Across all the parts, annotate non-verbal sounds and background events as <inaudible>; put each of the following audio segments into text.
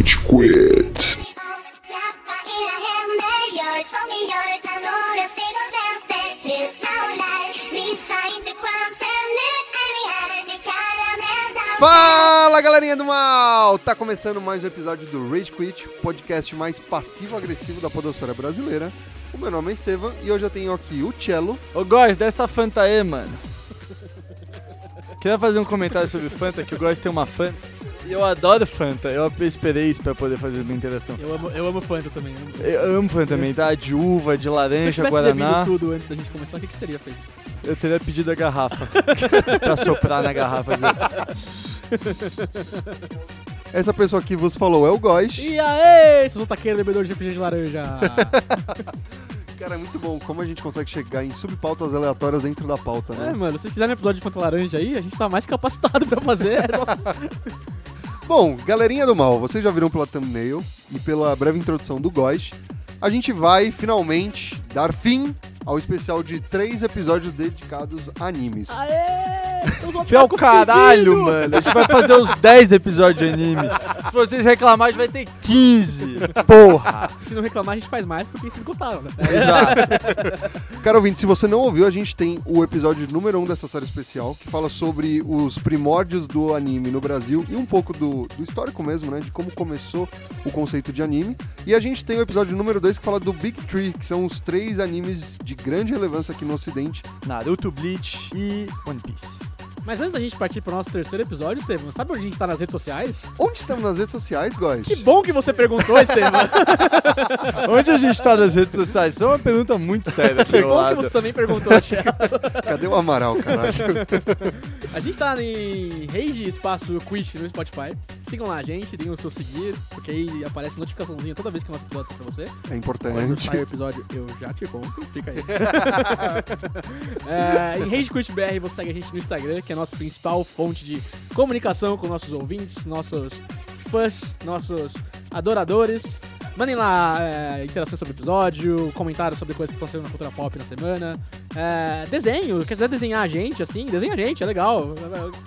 Rage Quit. Fala galerinha do mal! Tá começando mais um episódio do Rage Quit, podcast mais passivo-agressivo da podosfera brasileira. O meu nome é Estevam e hoje eu tenho aqui o Cello. Ô, Góis, dessa Fanta aí, mano. Queria fazer um comentário sobre Fanta, que o Góis tem uma Fanta. E eu adoro Fanta, eu esperei isso pra poder fazer uma interação. Eu amo, eu amo Fanta também. amo Fanta. Eu amo Fanta também, tá? De uva, de Se laranja, guaraná. bebido tudo antes da gente começar, o que, que você teria feito? Eu teria pedido a garrafa. <laughs> pra soprar na garrafa. assim. <laughs> Essa pessoa que vos falou é o Góis. E aí, seus taqueiro bebedor de refrigerante de laranja. <laughs> Cara, é muito bom como a gente consegue chegar em subpautas aleatórias dentro da pauta, é, né? mano, se quiser no episódio de Fanta Laranja aí, a gente tá mais capacitado <laughs> pra fazer. É <laughs> Bom, galerinha do mal, vocês já viram pela thumbnail e pela breve introdução do Góis. A gente vai finalmente dar fim ao especial de três episódios dedicados a animes. Aê! Os otaku caralho, mano. A gente vai fazer uns <laughs> 10 episódios de anime. Se vocês reclamarem, vai ter 15. Porra! Se não reclamar, a gente faz mais porque vocês gostaram, né? Exato. <laughs> Cara ouvinte, se você não ouviu, a gente tem o episódio número 1 um dessa série especial, que fala sobre os primórdios do anime no Brasil e um pouco do, do histórico mesmo, né? De como começou o conceito de anime. E a gente tem o episódio número 2 que fala do Big Tree, que são os três animes de grande relevância aqui no ocidente. Naruto, Bleach e One Piece. Mas antes da gente partir pro nosso terceiro episódio, Estevam, sabe onde a gente tá nas redes sociais? Onde estamos nas redes sociais, Góis? Que bom que você perguntou, Estevam. <laughs> Onde a gente tá nas redes sociais? Isso é uma pergunta muito séria Que bom que lado. você também perguntou, Thiago. Cadê o Amaral, caralho? <laughs> A gente tá em Rage Espaço Quit no Spotify. Sigam lá a gente, deem o seu seguir, porque aí aparece notificaçãozinha toda vez que o nosso episódio sai pra você. É Quando importante. sai o episódio, eu já te conto, fica aí. <laughs> é, em BR você segue a gente no Instagram, que é a nossa principal fonte de comunicação com nossos ouvintes, nossos fãs, nossos adoradores. Mandem lá é, interações sobre o episódio, comentários sobre coisas que aconteceram na cultura pop na semana. É, desenho, quer quiser desenhar a gente, assim, desenha a gente, é legal.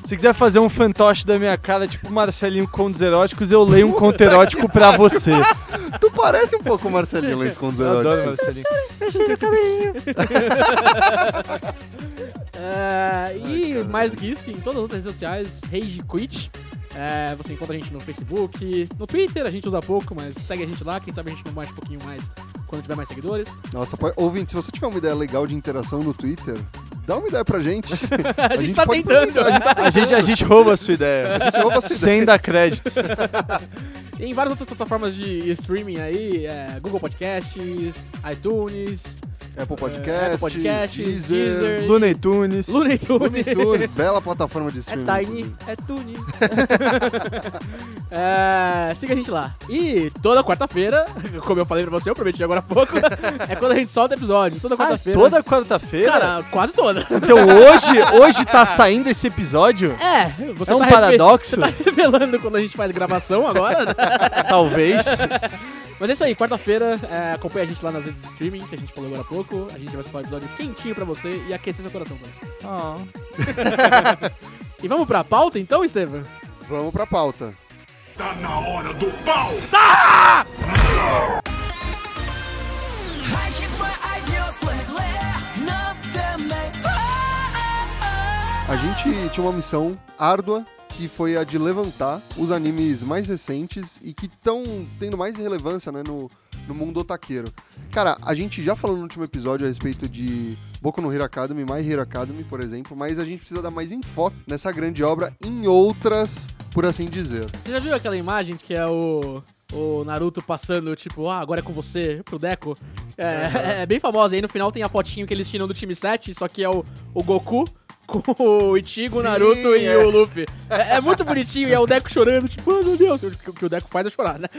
Se quiser fazer um fantoche da minha cara, tipo Marcelinho Contos Eróticos, eu leio um conto erótico pra você. <laughs> Tu parece um pouco o Marcelinho Leite com os Eu adoro. Marcelinho. <laughs> É, e mais do que isso, em todas as outras redes sociais, Rage Quit. É, você encontra a gente no Facebook, no Twitter, a gente usa pouco, mas segue a gente lá, quem sabe a gente não baixa um pouquinho mais quando tiver mais seguidores. Nossa, pode... ouvinte, se você tiver uma ideia legal de interação no Twitter, dá uma ideia pra gente. <laughs> A, gente, tá pode tentando. A gente, A gente, a gente rouba a sua ideia. a gente rouba essa ideia. Sem dar créditos. <laughs> Em várias outras plataformas de streaming aí, é, Google Podcasts, iTunes, Apple é, Podcast, Apple Podcasts, Deezer, Deezer, Looney Tunes. Looney Tunes. Looney Tunes, bela plataforma de É streaming. Tiny, inclusive. é Tune. <laughs> é, siga a gente lá. E toda quarta-feira, como eu falei pra você, eu prometi agora pouco, <laughs> é quando a gente solta episódio. Toda Ah, quarta-feira. toda quarta-feira? Cara, quase toda. Então hoje, hoje tá saindo esse episódio? É, você É um tá paradoxo? Você tá revelando quando a gente faz gravação agora, né? <laughs> Talvez. Mas é isso aí, quarta-feira, é, acompanha a gente lá nas redes de streaming, que a gente falou agora há pouco. A gente vai soltar um episódio quentinho pra você e aquecer seu coração também. Ah. <laughs> E vamos pra pauta então, Estevam? Vamos pra pauta. Tá na hora do pau! A gente tinha uma missão árdua que foi a de levantar os animes mais recentes e que estão tendo mais relevância né, no, no mundo otaqueiro. Cara, a gente já falou no último episódio a respeito de Boku no Hero Academy, My Hero Academy, por exemplo, mas a gente precisa dar mais enfoque nessa grande obra em outras, por assim dizer. Você já viu aquela imagem que é o, o Naruto passando, tipo, ah, agora é com você, pro Deco? É, <laughs> é bem famosa. Aí no final tem a fotinho que eles tiram do time 7, só que é o, o Goku com o Ichigo, o Sim, Naruto e é. o Luffy. É, é muito bonitinho e é o Deco chorando, tipo, oh meu Deus, o que, o que o Deco faz é chorar, né? <laughs>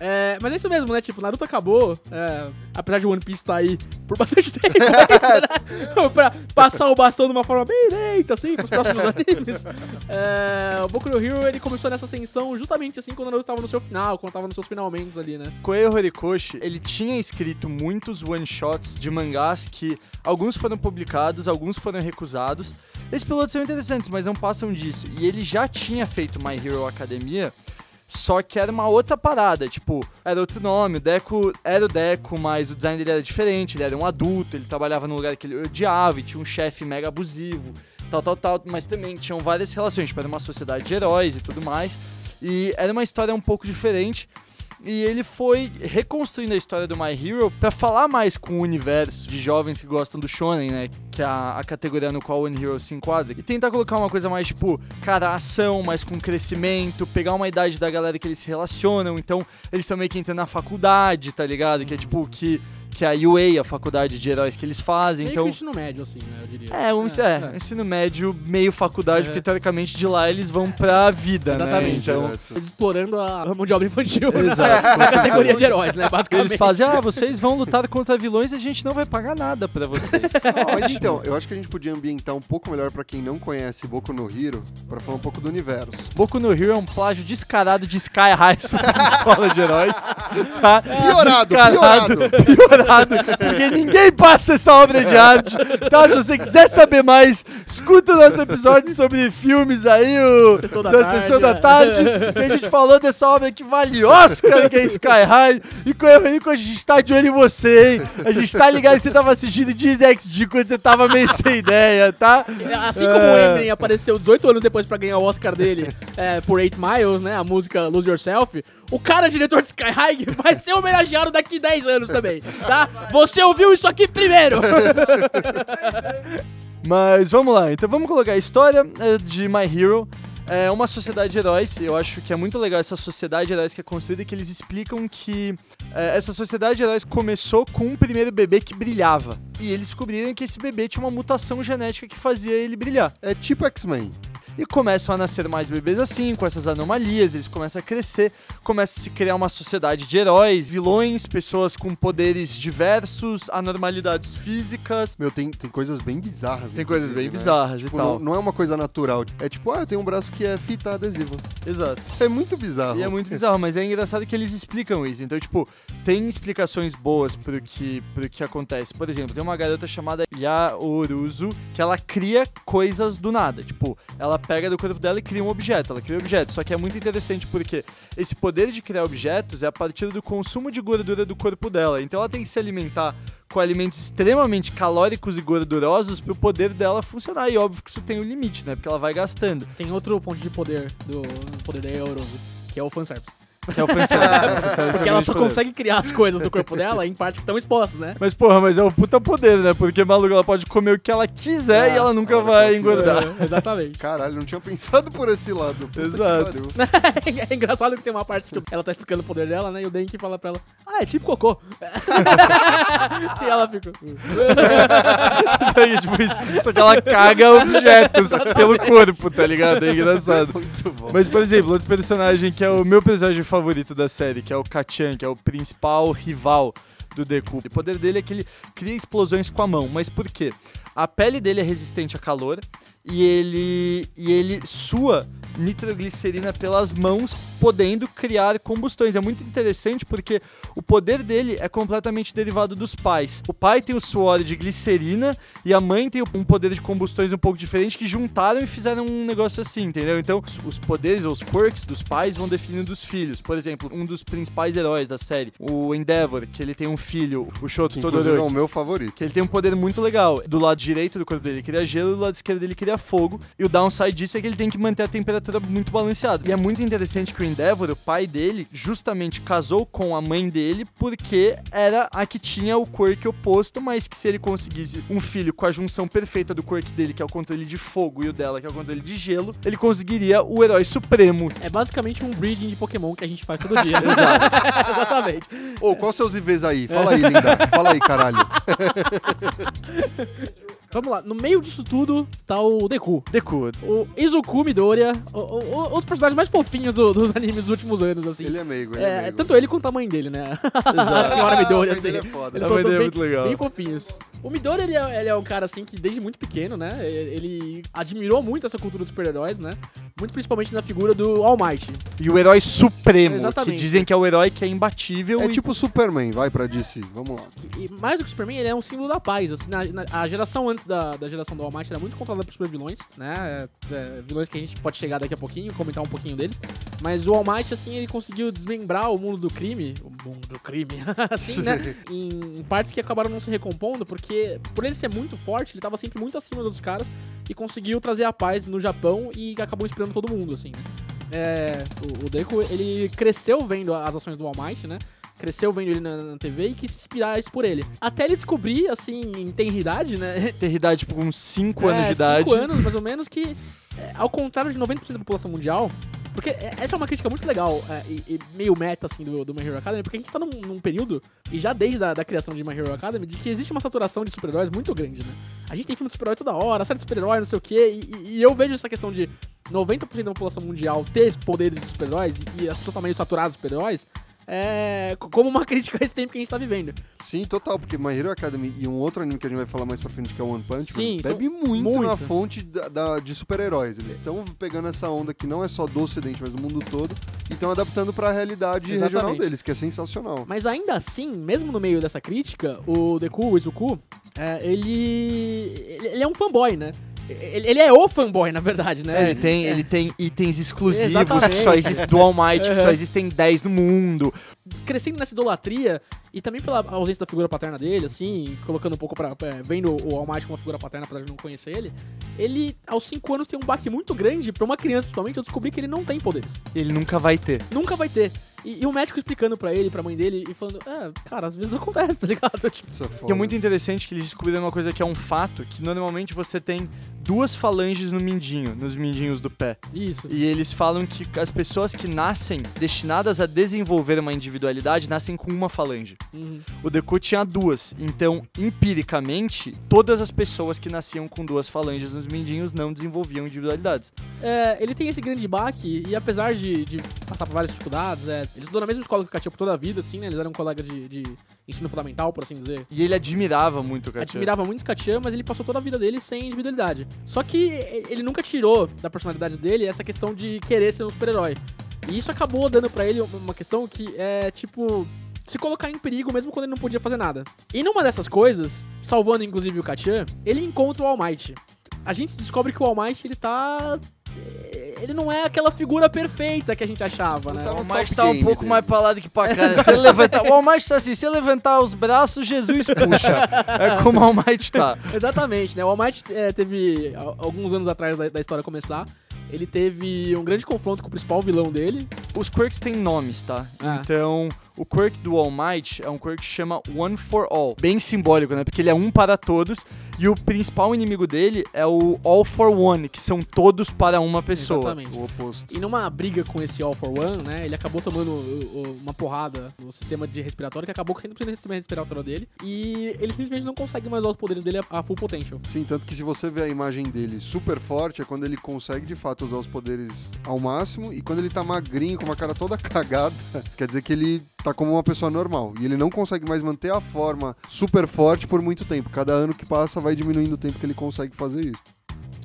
É, mas é isso mesmo, né? Tipo, Naruto acabou, é, apesar de One Piece estar aí por bastante <laughs> tempo né? pra passar o bastão de uma forma bem lenta, assim, pros próximos <laughs> animes. É, o Boku no Hero, ele começou nessa ascensão justamente assim, quando o Naruto tava no seu final, quando tava nos seus finalmente ali, né? Koei Horikoshi, ele tinha escrito muitos one-shots de mangás que alguns foram publicados, alguns foram recusados. Esses pilotos são interessantes, mas não passam disso. E ele já tinha feito My Hero Academia, Só que era uma outra parada, tipo, era outro nome. O Deco era o Deco, mas o design dele era diferente. Ele era um adulto, ele trabalhava num lugar que ele odiava e tinha um chefe mega abusivo, tal, tal, tal. Mas também tinham várias relações, tipo, era uma sociedade de heróis e tudo mais. E era uma história um pouco diferente. E ele foi reconstruindo a história do My Hero pra falar mais com o universo de jovens que gostam do shonen, né? Que é a, a categoria no qual o One Hero se enquadra. E tentar colocar uma coisa mais, tipo, cara, ação, mais com crescimento, pegar uma idade da galera que eles se relacionam. Então, eles meio que entrando na faculdade, tá ligado? Que é tipo, que que é a UA, a faculdade de heróis que eles fazem. Meio então, que ensino médio, assim, né, eu diria. é, um, é, um ensino médio, meio faculdade, É. porque teoricamente de lá eles vão pra vida, Exatamente. né? Então. Eles explorando a mão de obra infantil Exato, <laughs> na, categoria de heróis, né, basicamente. eles fazem, ah, vocês vão lutar contra vilões e a gente não vai pagar nada pra vocês. <laughs> Mas então, eu acho que a gente podia ambientar um pouco melhor pra quem não conhece Boku no Hero, pra falar um pouco do universo. Boku no Hero é um plágio descarado de Sky High sobre a escola de heróis. Tá? Piorado, Descarado, piorado, <laughs> porque ninguém passa essa obra de arte. Tá? Se você quiser saber mais, escuta o nosso episódio sobre filmes aí, o, Sessão da da tarde, Sessão da é. Tarde, que a gente falou dessa obra que vale Oscar, que é Sky High. E com Henrico, a gente tá de olho em você, hein? A gente tá ligado que você tava assistindo Disney XD quando você tava meio sem ideia, tá? Assim como o Eminem apareceu 18 anos depois pra ganhar o Oscar dele é, por 8 Miles, né? A música Lose Yourself. O cara, diretor de Sky High, <laughs> vai ser homenageado daqui 10 anos também, tá? Você ouviu isso aqui primeiro! <laughs> Mas vamos lá, então vamos colocar a história é, de My Hero. É uma sociedade de heróis, eu acho que é muito legal essa sociedade de heróis que é construída, que eles explicam que é, essa sociedade de heróis começou com um primeiro bebê que brilhava. E eles descobriram que esse bebê tinha uma mutação genética que fazia ele brilhar. É tipo X-Men. E começam a nascer mais bebês assim, com essas anomalias, eles começam a crescer, começa a se criar uma sociedade de heróis, vilões, pessoas com poderes diversos, anormalidades físicas. Meu, tem, tem coisas bem bizarras. Tem coisas bem né? bizarras Tipo, e tal. não, não é uma coisa natural. É tipo, ah, eu tenho um braço que é fita adesiva. Exato. É muito bizarro. E é muito bizarro, mas é engraçado que eles explicam isso. Então, tipo, tem explicações boas pro que, pro que acontece. Por exemplo, tem uma garota chamada Yaoruzu que ela cria coisas do nada. Tipo, ela pega do corpo dela e cria um objeto. Ela cria um objeto. Só que é muito interessante porque esse poder de criar objetos é a partir do consumo de gordura do corpo dela. Então ela tem que se alimentar com alimentos extremamente calóricos e gordurosos pro poder dela funcionar. E óbvio que isso tem um limite, né? Porque ela vai gastando. Tem outro ponto de poder do poder da Eurose, que é o fanservice. Que é o? O fanservice Porque ela só poder. consegue criar as coisas do corpo dela em partes que estão expostas, né? Mas, porra, mas é um puta poder, né? Porque, maluco, ela pode comer o que ela quiser Ah, e ela nunca vai engordar. É, exatamente. Caralho, não tinha pensado por esse lado. Puta Exato. <laughs> É engraçado que tem uma parte que ela tá explicando o poder dela, né? E o Denki fala pra ela, ah, é tipo cocô. <laughs> e ela fica. <laughs> Aí, tipo, isso- só que ela caga objetos pelo corpo, tá ligado? É engraçado. Muito bom. Mas, por exemplo, outro personagem que é o meu personagem favorito da série, que é o Kachan, que é o principal rival do Deku. O poder dele é que ele cria explosões com a mão. Mas por quê? A pele dele é resistente a calor e ele, e ele sua nitroglicerina pelas mãos, podendo criar combustões. É muito interessante porque o poder dele é completamente derivado dos pais. O pai tem o suor de glicerina e a mãe tem um poder de combustões um pouco diferente que juntaram e fizeram um negócio assim, entendeu? Então, os poderes ou os quirks dos pais vão definindo dos filhos. Por exemplo, um dos principais heróis da série, o Endeavor, que ele tem um filho, o Shoto inclusive é o Todoroki. meu favorito. Que ele tem um poder muito legal. Do lado direito do corpo dele ele cria gelo, do lado esquerdo ele cria fogo. E o downside disso é que ele tem que manter a temperatura muito balanceada. E é muito interessante que o Endeavor, o pai dele, justamente casou com a mãe dele porque era a que tinha o quirk oposto, mas que se ele conseguisse um filho com a junção perfeita do quirk dele, que é o controle de fogo, e o dela, que é o controle de gelo, ele conseguiria o herói supremo. É basicamente um breeding de Pokémon que a gente faz todo dia. <laughs> <laughs> Exato. Exatamente. Ô, qual seus IVs aí? Fala aí, linda. Fala aí, caralho. <laughs> Vamos lá, no meio disso tudo está o Deku. Deku. O Izuku Midoriya, o, o, o, outros personagens mais fofinhos do- dos <laughs> animes dos últimos anos, assim. Ele é meigo, ele é, É, meigo. tanto ele quanto a mãe dele, né? <laughs> A senhora Midoriya, Mas assim. ele é foda. Eles A são mãe dele é bem, muito legal. bem fofinhos. O Midori, ele é, ele é um cara, assim, que desde muito pequeno, né? Ele admirou muito essa cultura dos super-heróis, né? Muito principalmente na figura do All Might. E o herói supremo, Exatamente. que dizem que é o herói que é imbatível. É e- tipo o Superman, vai pra DC, vamos lá. E mais do que o Superman, ele é um símbolo da paz. assim, na- na- a geração antes da, da geração do All Might era muito controlada por supervilões, né? É, é, vilões que a gente pode chegar daqui a pouquinho, comentar um pouquinho deles. Mas o All Might, assim, ele conseguiu desmembrar o mundo do crime. O mundo do crime, <laughs> assim, né? <laughs> Em, em partes que acabaram não se recompondo, porque por ele ser muito forte, ele tava sempre muito acima dos caras e conseguiu trazer a paz no Japão e acabou inspirando todo mundo, assim, né? É, o, o Deku, ele cresceu vendo as ações do All Might, né? Cresceu vendo ele na, na TV e quis se inspirar por ele. Até ele descobrir, assim, em tenridade, né? <laughs> Ter idade, tipo, com 5 É, anos de idade. 5 anos, mais ou menos, que, é, ao contrário de 90% da população mundial, porque é- essa é uma crítica muito legal é, e, e meio meta, assim, do, do My Hero Academy, porque a gente tá num, num período, e já desde a da criação de My Hero Academy, de que existe uma saturação de super-heróis muito grande, né? A gente tem filme de super-herói toda hora, série de super-herói, não sei o quê, e, e- eu vejo essa questão de 90% da população mundial ter poderes de super-heróis e, e as pessoas totalmente saturadas de super-heróis, é, co- como uma <laughs> crítica a esse tempo que a gente tá vivendo. Sim, total, porque My Hero Academy e um outro anime que a gente vai falar mais pra frente, que é o One Punch Man, Sim, bebe são- muito, na muito. fonte da, da- de super-heróis. Eles estão pegando essa onda que não é só do ocidente, mas do mundo todo, e estão adaptando pra realidade regional Exatamente. deles, que é sensacional. Mas ainda assim, mesmo no meio dessa crítica, o Deku, o Izuku, é, ele. Ele é um fanboy, né? Ele, ele é o fanboy, na verdade, né? Ele, tem, É. ele tem itens exclusivos Exatamente. que só existem do All Might, que só Uhum. existem 10 no mundo. Crescendo nessa idolatria e também pela ausência da figura paterna dele, assim, colocando um pouco pra. é, vendo o All Might como uma figura paterna, apesar de não conhecer ele. Ele, aos 5 anos, tem um baque muito grande pra uma criança, principalmente, eu descobri que ele não tem poderes. Ele nunca vai ter. Nunca vai ter. E, e o médico explicando pra ele, pra mãe dele, e falando, é, cara, às vezes acontece, tá ligado? <laughs> Tipo, Isso é foda. Que é muito interessante que eles descobriram uma coisa que é um fato, que normalmente você tem duas falanges no mindinho, nos mindinhos do pé. isso. E eles falam que as pessoas que nascem destinadas a desenvolver uma individualidade nascem com uma falange. Uhum. O Deku tinha duas, então, empiricamente, todas as pessoas que nasciam com duas falanges nos mindinhos não desenvolviam individualidades. É, ele tem esse grande baque, e apesar de, de passar por várias dificuldades, é, ele estudou na mesma escola que o Katia por toda a vida, assim, né? Eles eram colegas de, de ensino fundamental, por assim dizer. E ele admirava muito o Katia. Admirava muito o Katia, mas ele passou toda a vida dele sem individualidade. Só que ele nunca tirou da personalidade dele essa questão de querer ser um super-herói. E isso acabou dando pra ele uma questão que é, tipo, se colocar em perigo mesmo quando ele não podia fazer nada. E numa dessas coisas, salvando inclusive o Katia, ele encontra o All Might. A gente descobre que o All Might, ele tá... Ele não é aquela figura perfeita que a gente achava, né? O All Might top tá um pouco dele. mais pra lá do que pra cá. né? <laughs> Se ele levantar, o All Might tá assim, se ele levantar os braços, Jesus puxa. É como o All Might tá. <laughs> Exatamente, né? O All Might é, teve, alguns anos atrás da, da história começar, ele teve um grande confronto com o principal vilão dele. Os quirks têm nomes, tá? Ah. Então, o quirk do All Might é um quirk que chama One for All. Bem simbólico, né? Porque ele é um para todos. E o principal inimigo dele é o All for One, que são todos para uma pessoa. Exatamente. O oposto. E numa briga com esse All for One, né? Ele acabou tomando uh, uh, uma porrada no sistema de respiratório, que acabou com 100% do sistema respiratório dele. E ele simplesmente não consegue mais usar os poderes dele a, a full potential. Sim, tanto que se você vê a imagem dele super forte, é quando ele consegue de fato usar os poderes ao máximo, e quando ele tá magrinho, com uma cara toda <laughs> cagada, quer dizer que ele tá como uma pessoa normal. E ele não consegue mais manter a forma super forte por muito tempo. Cada ano que passa vai diminuindo o tempo que ele consegue fazer isso.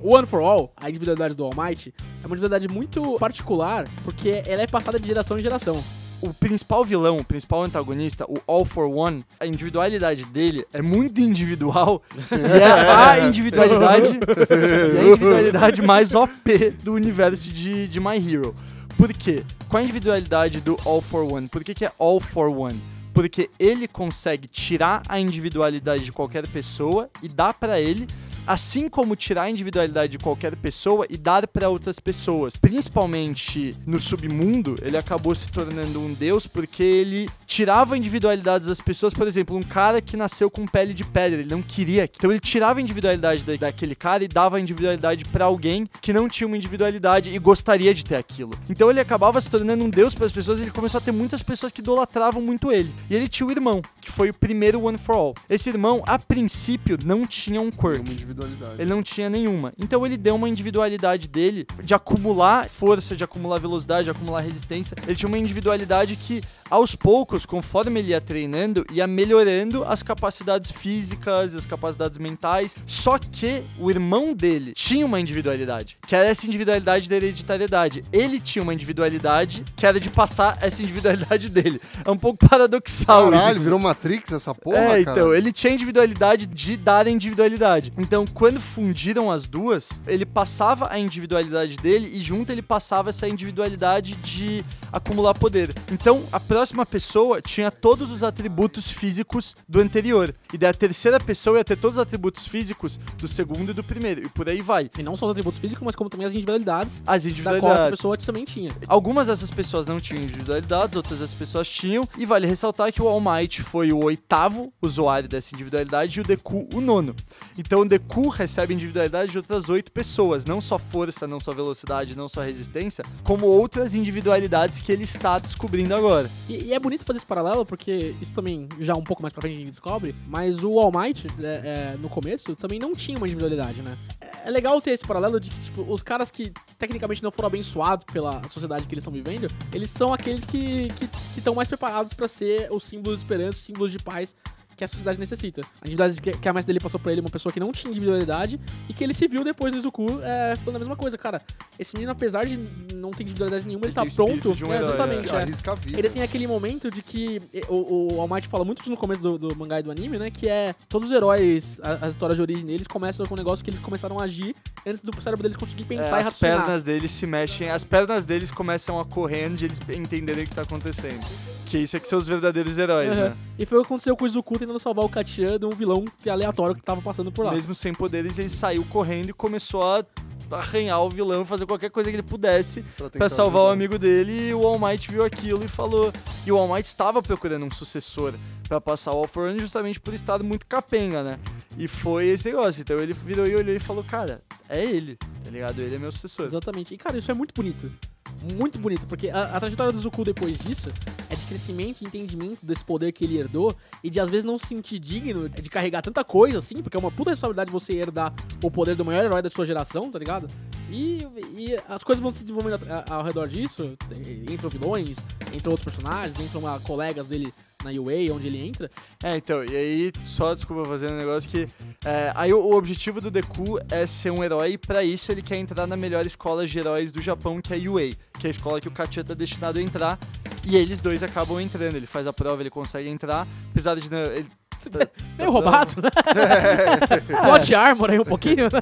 O One for All, a individualidade do All Might, é uma individualidade muito particular, porque ela é passada de geração em geração. O principal vilão, o principal antagonista, o All for One, a individualidade dele é muito individual e é a <laughs> individualidade, e é a individualidade mais OP do universo de, de My Hero. Por quê? Qual a individualidade do All for One? Por que, que é All for One? Porque ele consegue tirar a individualidade de qualquer pessoa e dar pra ele, assim como tirar a individualidade de qualquer pessoa e dar pra outras pessoas. Principalmente no submundo, ele acabou se tornando um deus porque ele tirava individualidades das pessoas. Por exemplo, um cara que nasceu com pele de pedra, ele não queria. Então ele tirava a individualidade da- daquele cara e dava a individualidade pra alguém que não tinha uma individualidade e gostaria de ter aquilo. Então ele acabava se tornando um deus para as pessoas, ele começou a ter muitas pessoas que idolatravam muito ele. E ele tinha o irmão, que foi o primeiro One for All. Esse irmão, a princípio, não tinha um quirk. Individualidade. Ele não tinha nenhuma. Então ele deu uma individualidade dele de acumular força, de acumular velocidade, de acumular resistência. Ele tinha uma individualidade que, aos poucos, conforme ele ia treinando, ia melhorando as capacidades físicas, as capacidades mentais. Só que o irmão dele tinha uma individualidade, que era essa individualidade da hereditariedade. Ele tinha uma individualidade que era de passar essa individualidade dele. É um pouco paradoxal Caralho, isso. virou Matrix essa porra, é, cara. então, ele tinha individualidade de dar a individualidade. Então, quando fundiram as duas, ele passava a individualidade dele e junto ele passava essa individualidade de acumular poder. Então, a próxima pessoa tinha todos os atributos físicos do anterior. E daí a terceira pessoa ia ter todos os atributos físicos do segundo e do primeiro. E por aí vai. E não só os atributos físicos, mas como também as individualidades As da qual essa individualidades. pessoa também tinha. Algumas dessas pessoas não tinham individualidades, outras das pessoas tinham. E vale ressaltar que o All Might foi o oitavo usuário dessa individualidade e o Deku o nono. Então o Deku recebe individualidade de outras oito pessoas. Não só força, não só velocidade, não só resistência, como outras individualidades que ele está descobrindo agora. E, e é bonito fazer esse paralelo, porque isso também, já um pouco mais pra frente a gente descobre, mas o All Might, é, é, no começo, também não tinha uma individualidade, né? É, legal ter esse paralelo de que, tipo, os caras que tecnicamente não foram abençoados pela sociedade que eles estão vivendo, eles são aqueles que estão mais preparados pra ser os símbolos de esperança, os símbolos de paz que a sociedade necessita. A individualidade que, que a mestre dele passou pra ele, uma pessoa que não tinha individualidade, e que ele se viu depois no Izuku é, falando a mesma coisa. Cara, esse menino, apesar de não ter individualidade nenhuma, ele, Ele tá pronto. de um É, exatamente. Se é. arrisca a vida. Ele tem aquele momento de que o, o All Might fala muito no começo do, do mangá e do anime, né? Que é todos os heróis, a- as histórias de origem deles começam com um negócio que eles começaram a agir antes do cérebro deles conseguir É, pensar e as raciocinar. pernas deles se mexem, as pernas deles começam a correr antes de eles entenderem o que tá acontecendo. Que isso é que são os verdadeiros heróis, Aham. né? E foi o que aconteceu com o Izuku tentando salvar o Katia de um vilão é aleatório que tava passando por lá. Mesmo sem poderes, ele saiu correndo e começou a arranhar o vilão, fazer qualquer coisa que ele pudesse pra salvar o ajudar. amigo dele. E o All Might viu aquilo e falou. E o All Might estava procurando um sucessor pra passar o All For One justamente por estar muito capenga, né? E foi esse negócio. Então ele virou e olhou e falou: Cara, é ele, tá ligado? Ele é meu sucessor. Exatamente. E, cara, isso é muito bonito. Muito bonito, porque a, a trajetória do Zuko depois disso é de crescimento e entendimento desse poder que ele herdou e de às vezes não se sentir digno de carregar tanta coisa assim, porque é uma puta responsabilidade você herdar o poder do maior herói da sua geração, tá ligado? E, e as coisas vão se desenvolvendo ao redor disso, entram vilões, entram outros personagens, entram ah, colegas dele na UA, onde ele entra. É, então, e aí, só desculpa fazer um negócio que. é, aí o, o objetivo do Deku é ser um herói, e pra isso ele quer entrar na melhor escola de heróis do Japão, que é a UA, que é a escola que o Katia tá destinado a entrar. E eles dois acabam entrando. Ele faz a prova, ele consegue entrar, apesar de. não- Ele, Meio roubado, né? <laughs> Plot armor aí um pouquinho. <laughs>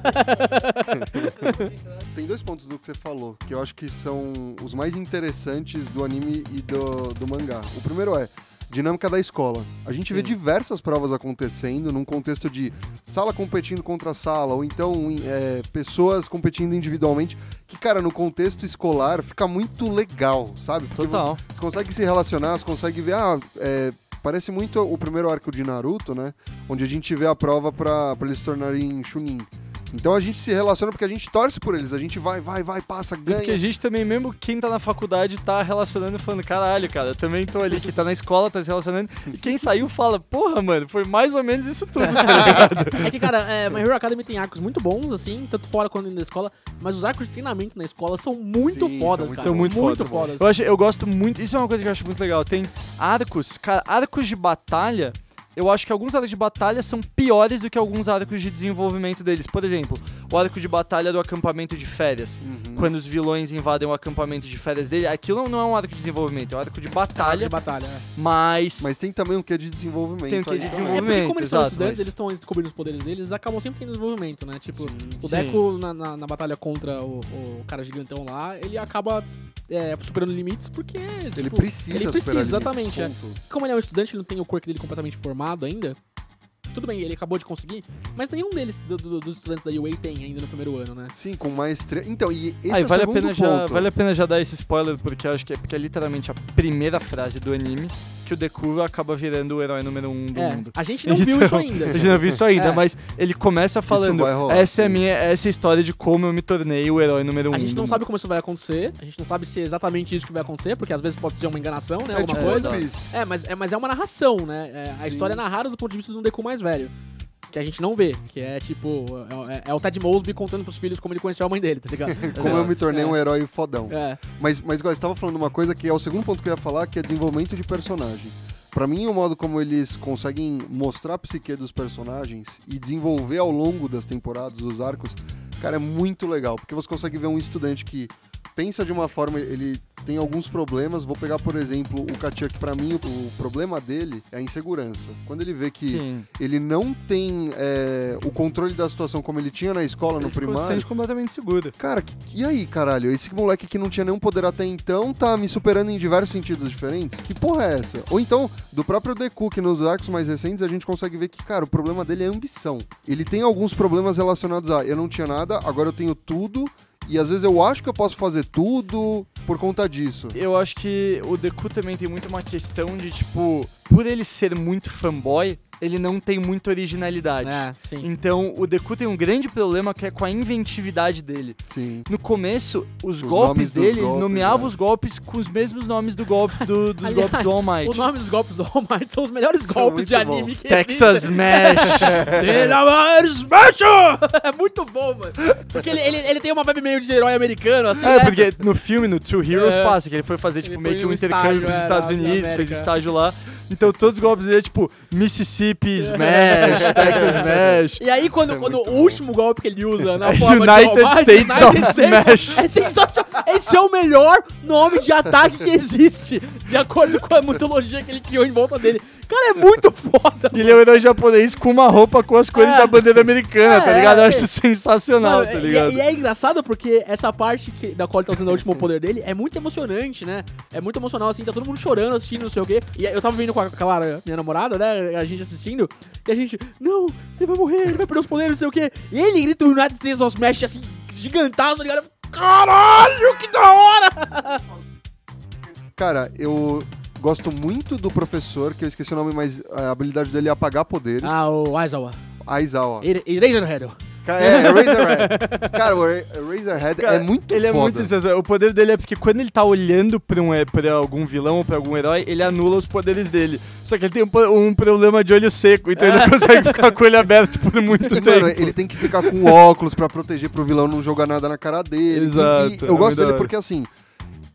Tem dois pontos do que você falou, que eu acho que são os mais interessantes do anime e do, do mangá. O primeiro é dinâmica da escola. A gente vê Sim. diversas provas acontecendo num contexto de sala competindo contra sala, ou então é, pessoas competindo individualmente, que, cara, no contexto escolar fica muito legal, sabe? Porque Total. Você consegue se relacionar, você consegue ver, ah, é, parece muito o primeiro arco de Naruto, né? Onde a gente vê a prova pra eles se tornarem Chunin. Então a gente se relaciona porque a gente torce por eles, a gente vai, vai, vai, passa, Porque a ganha. gente também, mesmo quem tá na faculdade, tá relacionando e falando, caralho, cara, eu também tô ali, que tá na escola, tá se relacionando. E quem saiu fala, porra, mano, foi mais ou menos isso tudo, <laughs> tá ligado? É que, cara, é, My Hero Academy tem arcos muito bons, assim, tanto fora quanto dentro da escola, mas os arcos de treinamento na escola são muito Sim, fodas, são muito cara. São muito, muito foda. fodas. Eu, acho, eu gosto muito, isso é uma coisa que eu acho muito legal. Tem arcos, cara, arcos de batalha. Eu acho que alguns arcos de batalha são piores do que alguns arcos de desenvolvimento deles. Por exemplo, o arco de batalha do acampamento de férias. Uhum. Quando os vilões invadem o acampamento de férias dele, aquilo não é um arco de desenvolvimento, é um arco de Arco batalha, de batalha, é. mas. Mas tem também um quê de desenvolvimento. Tem um de aí. É desenvolvimento. porque como eles são estudantes, mas- eles estão descobrindo os poderes deles, eles acabam sempre tendo desenvolvimento, né? Tipo, o Sim. Deco na, na, na batalha contra o, o cara gigantão lá, ele acaba é, superando limites porque. Ele tipo, precisa Ele precisa, superar exatamente. é. limites, ponto. Como ele é um estudante, ele não tem o quirk dele completamente formado ainda. Tudo bem, ele acabou de conseguir, mas nenhum deles, do- do- dos estudantes da UA, tem ainda no primeiro ano, né? Sim, com maestria. Então, e esse Aí é o vale a, segundo pena já, ponto. vale a pena já dar esse spoiler, porque eu acho que é, porque é literalmente a primeira frase do anime que o Deku acaba virando o herói número um do É, mundo. a gente não viu Então, isso ainda. <laughs> A gente não viu isso ainda, É. mas ele começa falando: rolar, essa é minha essa é a história de como eu me tornei o herói número um. A gente não sabe como isso vai acontecer, a gente não sabe se é exatamente isso que vai acontecer, porque às vezes pode ser uma enganação, né? É alguma tipo coisa. É, mas é, mas é uma narração, né? É, a Sim. história é narrada do ponto de vista de um Deku mais velho. Que a gente não vê, que é tipo, é, é o Ted Mosby contando pros filhos como ele conheceu a mãe dele, tá ligado? <laughs> Como eu me tornei É. um herói fodão. É. Mas, mas igual, você estava falando uma coisa que é o segundo ponto que eu ia falar, que é desenvolvimento de personagem. Pra mim, o modo como eles conseguem mostrar a psique dos personagens e desenvolver ao longo das temporadas, os arcos, cara, é muito legal. Porque você consegue ver um estudante que pensa de uma forma, ele tem alguns problemas. Vou pegar, por exemplo, o Katia, que pra mim o, problema dele é a insegurança. Quando ele vê que Sim. ele não tem é, o controle da situação como ele tinha na escola, no Ele se primário, sente completamente seguro. Cara, que- e aí, caralho? Esse moleque que não tinha nenhum poder até então tá me superando em diversos sentidos diferentes? Que porra é essa? Ou então, do próprio Deku, que nos arcos mais recentes a gente consegue ver que, cara, o problema dele é ambição. Ele tem alguns problemas relacionados a eu não tinha nada, agora eu tenho tudo. E às vezes eu acho que eu posso fazer tudo por conta disso. Eu acho que o Deku também tem muito uma questão de, tipo, por ele ser muito fanboy, ele não tem muita originalidade. É, sim. Então, o Deku tem um grande problema que é com a inventividade dele. Sim. No começo, os, Os golpes nomes dos dele, golpes, ele nomeava né? os golpes com os mesmos nomes do golpe, do- dos Aliás, <laughs> golpes do All Might. O nome dos golpes do All Might são os melhores São golpes de bom. anime que Texas existem. <laughs> Smash. Dynamite <laughs> Smash! É muito bom, mano. Porque ele, ele, ele tem uma vibe meio de herói americano, assim, É, né? porque no filme, no Two Heroes, É. passa que ele foi fazer, tipo, Ele meio que um um intercâmbio estágio, pros é, Estados na Unidos, fez estágio lá. Então todos os golpes dele é tipo Mississippi Smash, <laughs> Texas Smash. E aí, quando, É quando o bom. último golpe que ele usa na É <laughs> forma United de Might, States of Smash. É sensacional. Esse é o melhor nome de ataque que existe, de acordo com a mitologia que ele criou em volta dele. Cara, é muito foda. E ele é um herói japonês com uma roupa com as cores É. da bandeira americana, tá É, ligado? Eu é. acho isso sensacional, Mano, tá e- ligado? E, é engraçado porque essa parte que, da qual ele tá usando o último <laughs> poder dele é muito emocionante, né? É muito emocional, assim, tá todo mundo chorando, assistindo, não sei o quê. E eu tava vendo com a Clara, minha namorada, né? A gente assistindo, e a gente, não, ele vai morrer, ele vai perder os poderes, não sei o quê. E ele grita o United States of Smash, assim, gigantaço, tá ligado? Caralho, que da hora! Cara, eu gosto muito do professor, que eu esqueci o nome, mas a habilidade dele é apagar poderes. Ah, o Aizawa. Aizawa. Eraserhead. Ca- É, Razorhead. Cara, o Ra- Razorhead Cara, é muito ele é foda. muito sensacional. O poder dele é porque quando ele tá olhando pra, um, pra algum vilão ou pra algum herói, ele anula os poderes dele. Só que ele tem um, um problema de olho seco, então ele <laughs> não consegue ficar com o olho aberto por muito E, tempo. mano, ele tem que ficar com óculos pra proteger pro vilão não jogar nada na cara dele. E- Exato, E, é eu gosto muito dele porque, assim,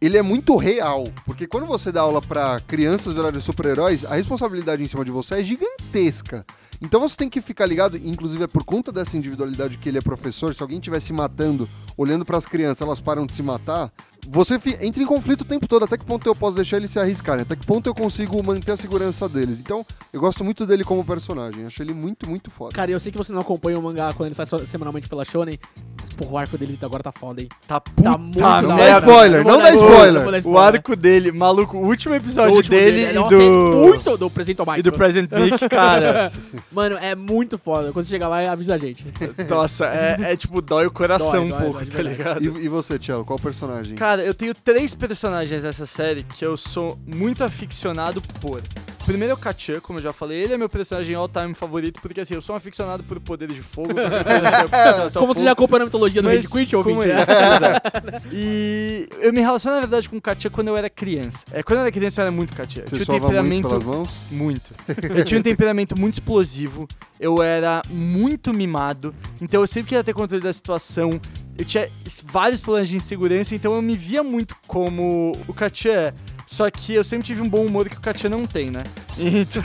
ele é muito real. Porque quando você dá aula pra crianças virarem super-heróis, a responsabilidade em cima de você é gigantesca. Então você tem que ficar ligado, inclusive é por conta dessa individualidade que ele é professor, se alguém estiver se matando, olhando pras crianças, elas param de se matar, você entra em conflito o tempo todo. Até que ponto eu posso deixar eles se arriscarem? Até que ponto eu consigo manter a segurança deles? Então, eu gosto muito dele como personagem. Acho ele muito, muito foda. Cara, eu sei que você não acompanha o mangá quando ele sai semanalmente pela Shonen. Mas, porra, o arco dele agora tá foda, hein? Tá puta Tá muito da dá hora. spoiler, não dá spoiler. O arco dele, maluco, o último episódio Do último dele, dele, e é do. muito do Presente ao E do Present Mic, <laughs> cara. Mano, é muito foda. Quando você chegar lá, avisa a gente. Nossa, é, é tipo, dói o coração Dói, um dói, pouco, dói tá ligado? E, e você, Tchelo, qual personagem? Cara, eu tenho três personagens nessa série que eu sou muito aficionado por. O primeiro é o Katia, como eu já falei, ele é meu personagem all-time favorito, porque assim, eu sou um aficionado por poderes de fogo. <laughs> Como você já acompanha a mitologia do Red Quit, ouvinte? como isso, <laughs> exato. E eu me relaciono, na verdade, com o Katia quando eu era criança. É, quando eu era criança, eu era muito Katia. Eu Você tinha um sova muito temperamento pelas mãos? muito. <laughs> Eu tinha um temperamento muito explosivo, eu era muito mimado, então eu sempre queria ter controle da situação. Eu tinha vários problemas de insegurança, então eu me via muito como o Katia. Só que eu sempre tive um bom humor que o Katia não tem, né? <laughs> Então,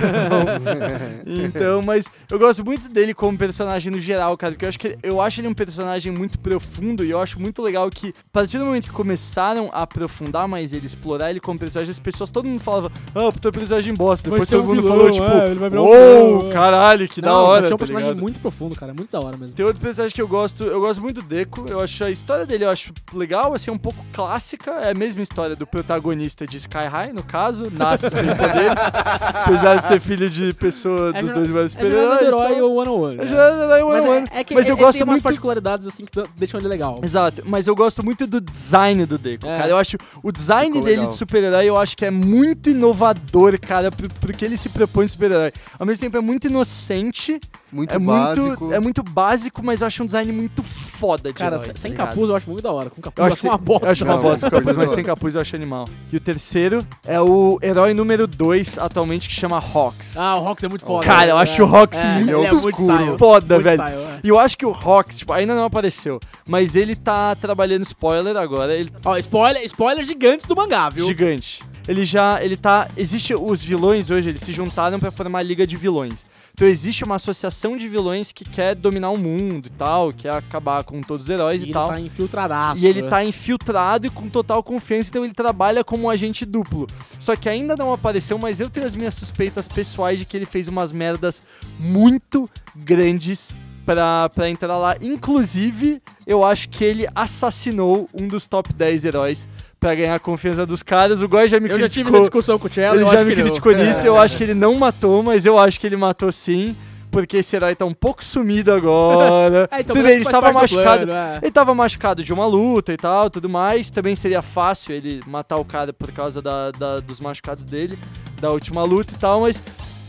então, mas eu gosto muito dele como personagem no geral, cara, porque eu acho que ele- eu acho ele um personagem muito profundo e eu acho muito legal que a partir do momento que começaram a aprofundar mais ele, explorar ele como personagem, as pessoas, todo mundo falava, ah, puta personagem bosta. Depois todo um mundo vilão, falou, tipo, é, ele vai virar um uou, é." caralho, que da Não, hora, mas é um tá personagem ligado? muito profundo, cara. Muito da hora mesmo. Tem outro personagem que eu gosto, eu gosto muito do Deco, eu acho a história dele, eu acho legal, assim, é um pouco clássica, é a mesma história do protagonista de Sky High, no caso, nasce sem poderes, <laughs> apesar de ser filho de pessoa É dos dois É jornada do super-heróis. herói tal. ou one on one. É do herói Mas one on one. é, é que Mas eu ele gosto tem umas muito particularidades assim que deixam ele legal. Exato, mas eu gosto muito do design do Deco, É. cara. Eu acho o design Ficou dele legal. de super-herói, eu acho que é muito inovador, cara, pro, pro que ele se propõe de super-herói. Ao mesmo tempo é muito inocente, Muito é básico. muito é muito básico, mas eu acho um design muito foda de Cara, herói, se- tá sem ligado? capuz eu acho muito da hora. Com capuz Eu eu acho, acho uma bosta. eu acho uma bosta mas sem capuz eu acho animal. E o terceiro é o herói número 2 atualmente, que chama Hawks. Ah, o Rox é muito foda. Cara, eu É, acho o Hawks é, muito é muito escuro. style. Foda, Muito velho. style, é. E eu acho que o Hawks, tipo, ainda não apareceu. Mas ele tá trabalhando spoiler agora. Ele Ó, spoiler, spoiler gigantes do mangá, viu? gigante. Ele já, ele tá, existe os vilões hoje, eles se juntaram pra formar a liga de vilões. Então existe uma associação de vilões que quer dominar o mundo e tal, quer acabar com todos os heróis E e, ele tal. tá infiltradaço. E ele tá infiltrado e com total confiança, então ele trabalha como um agente duplo. Só que ainda não apareceu, mas eu tenho as minhas suspeitas pessoais de que ele fez umas merdas muito grandes pra, pra entrar lá. Inclusive, eu acho que ele assassinou um dos top 10 heróis pra ganhar a confiança dos caras. O Goy já me Eu já tive criticou. uma discussão com o Cello, Ele eu já acho me que não. criticou nisso, eu É. acho que ele não matou, mas eu acho que ele matou sim. Porque esse herói tá um pouco sumido agora. <laughs> É, então, tudo bem, ele estava machucado. plano, é. Ele tava machucado de uma luta e tal, tudo mais. Também seria fácil ele matar o cara por causa da, da- dos machucados dele, da última luta e tal, mas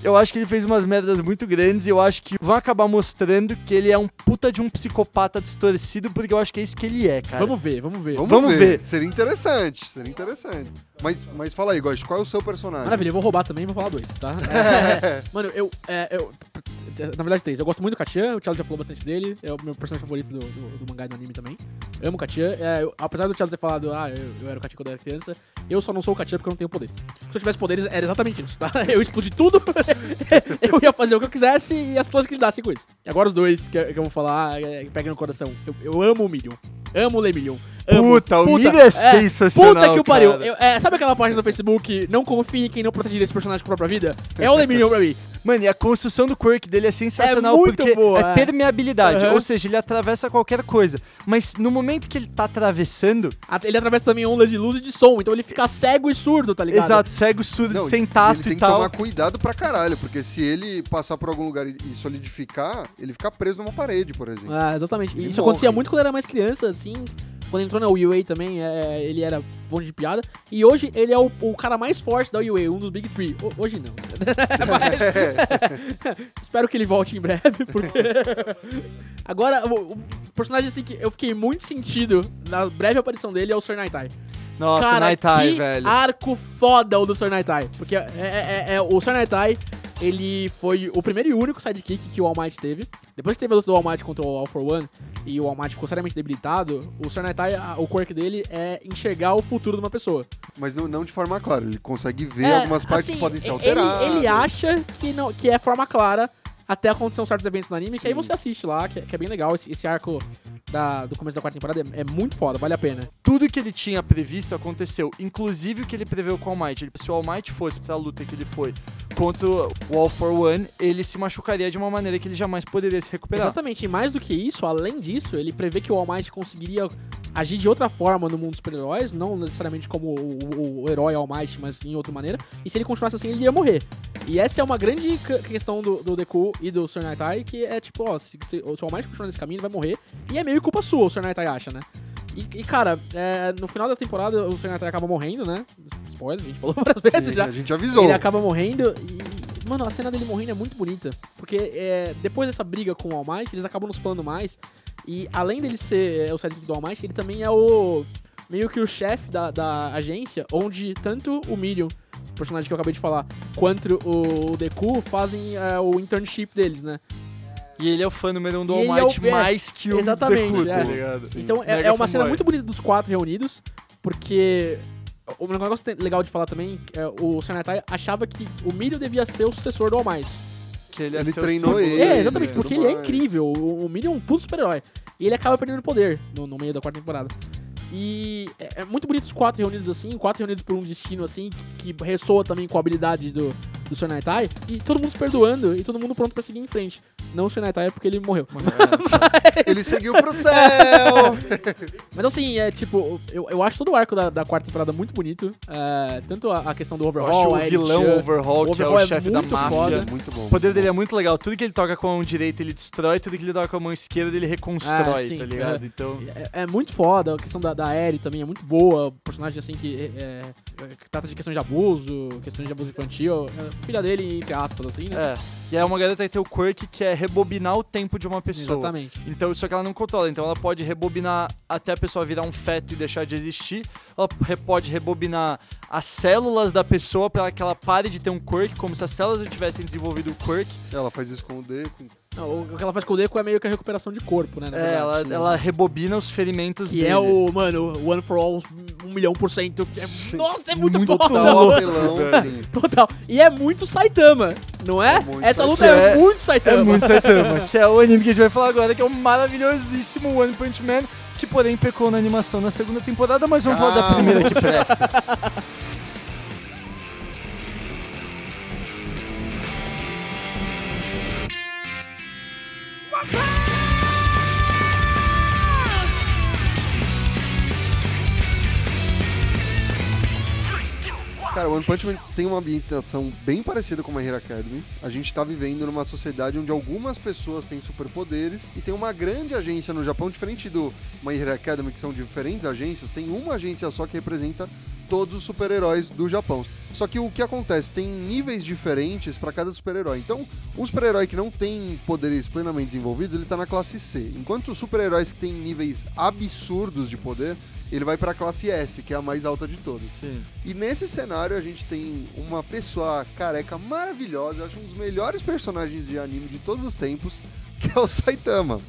eu acho que ele fez umas merdas muito grandes e eu acho que vão acabar mostrando que ele é um puta de um psicopata distorcido, porque eu acho que é isso que ele é, cara. Vamos ver, vamos ver. Vamos, Vamos ver. ver. Seria interessante, seria interessante. Mas, mas fala aí, Gosto, qual é o seu personagem? Maravilha, eu vou roubar também, vou falar dois, tá? <laughs> É, mano, eu, é, eu- Na verdade, três. Eu gosto muito do Katian, o Thiago já falou bastante dele, é o meu personagem favorito do, do, do mangá e do anime também. Amo o Katian. É, eu- apesar do Thiago ter falado, ah, eu, eu era o Katian quando eu era criança, eu só não sou o Katian porque eu não tenho poderes. Se eu tivesse poderes, era exatamente isso, tá? <laughs> Eu explodi tudo, <laughs> eu ia fazer o que eu quisesse e as pessoas que lidassem com isso. E agora os dois que, que eu vou falar, é, que pegam no coração. Eu, eu amo o Minion. Amo o Lemillion. Amo. Puta, o Minion é sensacional, Puta que o pariu. Eu- é, sabe aquela página do Facebook, não confie em quem não protegeria esse personagem com a própria vida? É o Lemillion pra mim. Mano, e a construção do quirk dele é sensacional É muito porque boa, é é. permeabilidade, Aham. ou seja, ele atravessa qualquer coisa. Mas no momento que ele tá atravessando, A- Ele atravessa também ondas de luz e de som, então ele fica cego e surdo, tá ligado? exato, cego, surdo, Não, sem ele tato tem e que tal. tomar cuidado pra caralho, porque se ele passar por algum lugar e e solidificar, ele fica preso numa parede, por exemplo. Ah, exatamente. E Ele Isso acontecia morre. muito quando era mais criança, assim. Quando entrou na UA também, é, ele era fonte de piada. E hoje ele é o, o cara mais forte da UA, um dos Big Three. Ho- hoje não. <laughs> Mas- <laughs> Espero que ele volte em breve, <laughs> porque. Agora, o, o personagem assim que eu fiquei muito sentido na breve aparição dele é o Sr. Naitai. Nossa, Cara, Naitai, que velho. arco foda o do Sr. Naitai. Porque é, é- é- é- o Sr. Naitai, ele foi o primeiro e único sidekick que o All Might teve. Depois que teve a luta do All Might contra o All for One e o All Might ficou seriamente debilitado, o Sr. Naitai, o quirk dele é enxergar o futuro de uma pessoa. Mas não, não de forma clara, ele consegue ver É, algumas partes assim, que podem ser ele- alteradas. Ele, acha que, não, que é forma clara até acontecer certos eventos no anime, que aí Sim. você assiste lá, que, que é bem legal. Esse, esse arco da- do começo da quarta temporada é, é muito foda, vale a pena. Tudo que ele tinha previsto aconteceu, inclusive o que ele preveu com o All Might. Ele- Se o All Might fosse pra luta que ele foi contra o All for One, ele se machucaria de uma maneira que ele jamais poderia se recuperar. Exatamente, e mais do que isso, além disso, ele prevê que o All Might conseguiria agir de outra forma no mundo dos super-heróis, não necessariamente como o, o- o herói All Might, mas em outra maneira, e se ele continuasse assim, ele ia morrer. E essa é uma grande questão do, do Deku e do Sr. Naitai, que é tipo, ó, se, se, se o All Might continuar nesse caminho, ele vai morrer, e é meio culpa sua, o Sr. Naitai acha, né? E, e, cara, é, no final da temporada, o. Naitai acaba morrendo, né? Spoiler, a gente falou <laughs> várias vezes Sim, já. a gente avisou. Ele acaba morrendo e. Mano, a cena dele morrendo é muito bonita. Porque é, depois dessa briga com o All Might, eles acabam nos falando mais. E além dele ser é, o sidekick do All Might, ele também é o. meio que o chefe da, da agência, onde tanto o Miriam, personagem que eu acabei de falar, quanto o, o Deku fazem é, o internship deles, né? E ele é o fã número um do All ele é o- Might é, mais que o exatamente, Deku, é. tá ligado? Sim. Então é, é uma cena muito bonita dos quatro reunidos, porque o negócio legal de falar também é o Senatai achava que o Miriam devia ser o sucessor do All Might. Que ele, é Ele treinou ele, É, exatamente, tudo porque ele é incrível. O, o Miriam é um puto super-herói. E ele acaba perdendo poder no, no meio da quarta temporada. E é, é muito bonito os quatro reunidos assim, quatro reunidos por um destino assim, que, que ressoa também com a habilidade do, do Sr. Naitai. E todo mundo se perdoando e todo mundo pronto pra seguir em frente. Não o Sr. Naitai é porque ele morreu. <laughs> Ele seguiu pro céu! <laughs> Mas assim, é tipo, eu, eu acho todo o arco da, da quarta temporada muito bonito. É, tanto a, a questão do Eu overhaul, acho a o vilão Chan. Overhaul, O que é Overhaul o é chefe da máfia. foda. Muito bom. O poder dele é muito legal. Tudo que ele toca com a mão direita, ele destrói. Tudo que ele toca com a mão esquerda, ele reconstrói, Ah, sim, tá ligado? é. Então... É, é muito foda, a questão da, da Eri também é muito boa, personagem assim que, é, é, que trata de questões de abuso, questões de abuso infantil, é, filha dele, entre aspas, assim, né? É. E aí uma garota ter o quirk que é rebobinar o tempo de uma pessoa. Exatamente. Então, só que ela não controla. Então, ela pode rebobinar até a pessoa virar um feto e deixar de existir. Ela pode rebobinar as células da pessoa para que ela pare de ter um quirk, como se as células não tivessem desenvolvido o quirk. Ela faz isso com o Deco. Não, o que ela faz com o Deco é meio que a recuperação de corpo, né? na É, verdade. ela, sim. ela rebobina os ferimentos Que dele. é o, mano, o One for All, um milhão por cento. que é- Sim. nossa, é muito, Muito foda! Total apelão, <laughs> sim. Total. E é muito Saitama, não é? É muito Essa luta Saitama. é, É- muito Saitama. É muito Saitama, que é o anime que a gente vai falar agora, que é o maravilhosíssimo One Punch Man, que porém pecou na animação na segunda temporada, mas vamos falar da Calma. primeira que <laughs> presta. Bye. Cara, o One Punch Man tem uma ambientação bem parecida com a Hero Academy. A gente tá vivendo numa sociedade onde algumas pessoas têm superpoderes e tem uma grande agência no Japão, diferente do My Hero Academy, que são diferentes agências, tem uma agência só que representa todos os super-heróis do Japão. Só que o que acontece? Tem níveis diferentes para cada super-herói. Então, um super-herói que não tem poderes plenamente desenvolvidos, ele tá na classe C. Enquanto os super-heróis que têm níveis absurdos de poder, ele vai para a classe S, que é a mais alta de todas. Sim. E nesse cenário a gente tem uma pessoa careca maravilhosa, eu acho um dos melhores personagens de anime de todos os tempos, <laughs> que é o Saitama.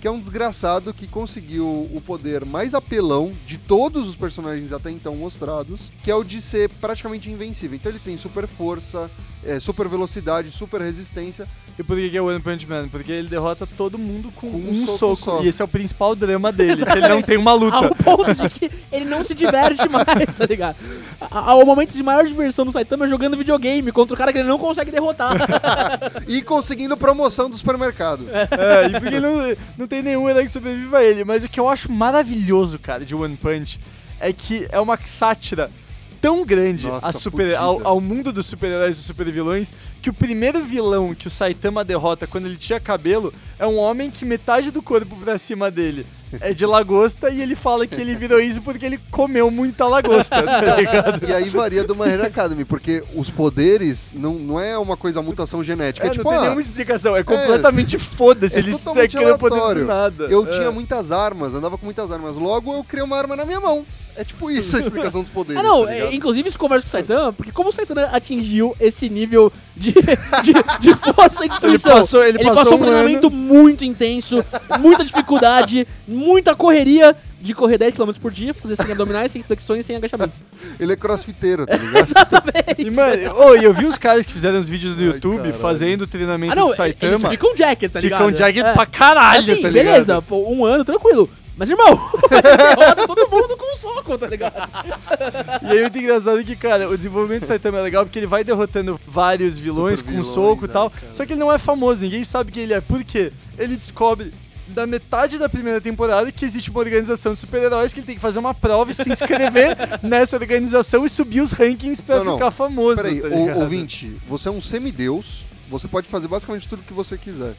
Que é um desgraçado que conseguiu o poder mais apelão de todos os personagens até então mostrados, que é o de ser praticamente invencível. Então ele tem super força, é, super velocidade, super resistência. E por que que é o One Punch Man? Porque ele derrota todo mundo com, Com um um, soco soco. só. E esse é o principal drama dele, <laughs> que ele não tem uma luta. Ao ponto de que ele não se diverte mais, tá ligado? A- Ao momento de maior diversão do Saitama é jogando videogame contra o cara que ele não consegue derrotar. <laughs> E conseguindo promoção do supermercado. É, e porque não, não tem nenhum herói que sobreviva a ele. Mas o que eu acho maravilhoso, cara, de One Punch é que é uma sátira tão grande Nossa, super- ao, ao mundo dos super-heróis e super-vilões que o primeiro vilão que o Saitama derrota quando ele tinha cabelo é um homem que metade do corpo pra cima dele é de lagosta e ele fala que ele virou isso porque ele comeu muita lagosta, tá <laughs> ligado? E aí varia do Hero Academy, porque os poderes não, não é uma coisa mutação genética. É, É, tipo, não tem ah, nenhuma explicação, é completamente <laughs> foda-se, é eles totalmente criam poder do nada. Eu É. tinha muitas armas, andava com muitas armas. Logo eu criei uma arma na minha mão. É tipo isso a explicação dos <laughs> poderes. Ah, não, tá é, inclusive isso conversa com o Saitama, porque como o Saitama atingiu esse nível de, de, de força e destruição, Ele passou- ele passou um um treinamento muito intenso, muita dificuldade, muita correria de correr 10 km por dia, fazer sem abdominais, sem flexões, sem agachamentos. Ele é crossfiteiro, tá <laughs> ligado? Exatamente. E, mano, e eu vi os caras que fizeram os vídeos no Ai, YouTube caralho. fazendo treinamento Ah, não, de Saitama. eles ficam jacket, tá ligado? ficam jagged É. pra caralho, assim, tá ligado? beleza, pô, um ano, tranquilo. Mas, irmão, ele <laughs> derrota todo mundo com um soco, tá ligado? E aí muito engraçado é que, cara, o desenvolvimento do Saitama é legal porque ele vai derrotando vários vilões Super com vilões, soco e né, tal. cara? Só que ele não é famoso, ninguém sabe quem ele é. Por quê? Ele descobre da metade da primeira temporada que existe uma organização de super-heróis que ele tem que fazer uma prova e se inscrever <laughs> nessa organização e subir os rankings pra Não, não. ficar famoso. Peraí, tá o, ouvinte, você é um semideus, você pode fazer basicamente tudo que você quiser.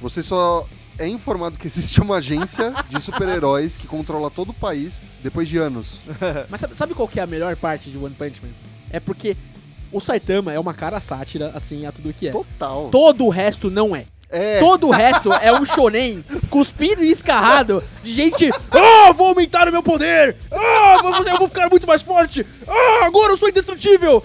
Você só é informado que existe uma agência de super-heróis que controla todo o país depois de anos. <laughs> Mas sabe, sabe qual que é a melhor parte de One Punch Man? É porque o Saitama é uma cara sátira, assim, a tudo que é. Total. Todo o resto não é. É, Todo o resto é um shonen <laughs> cuspido e escarrado de gente. Ah, vou aumentar o meu poder! Ah, eu vou ficar muito mais forte! Ah, agora eu sou indestrutível!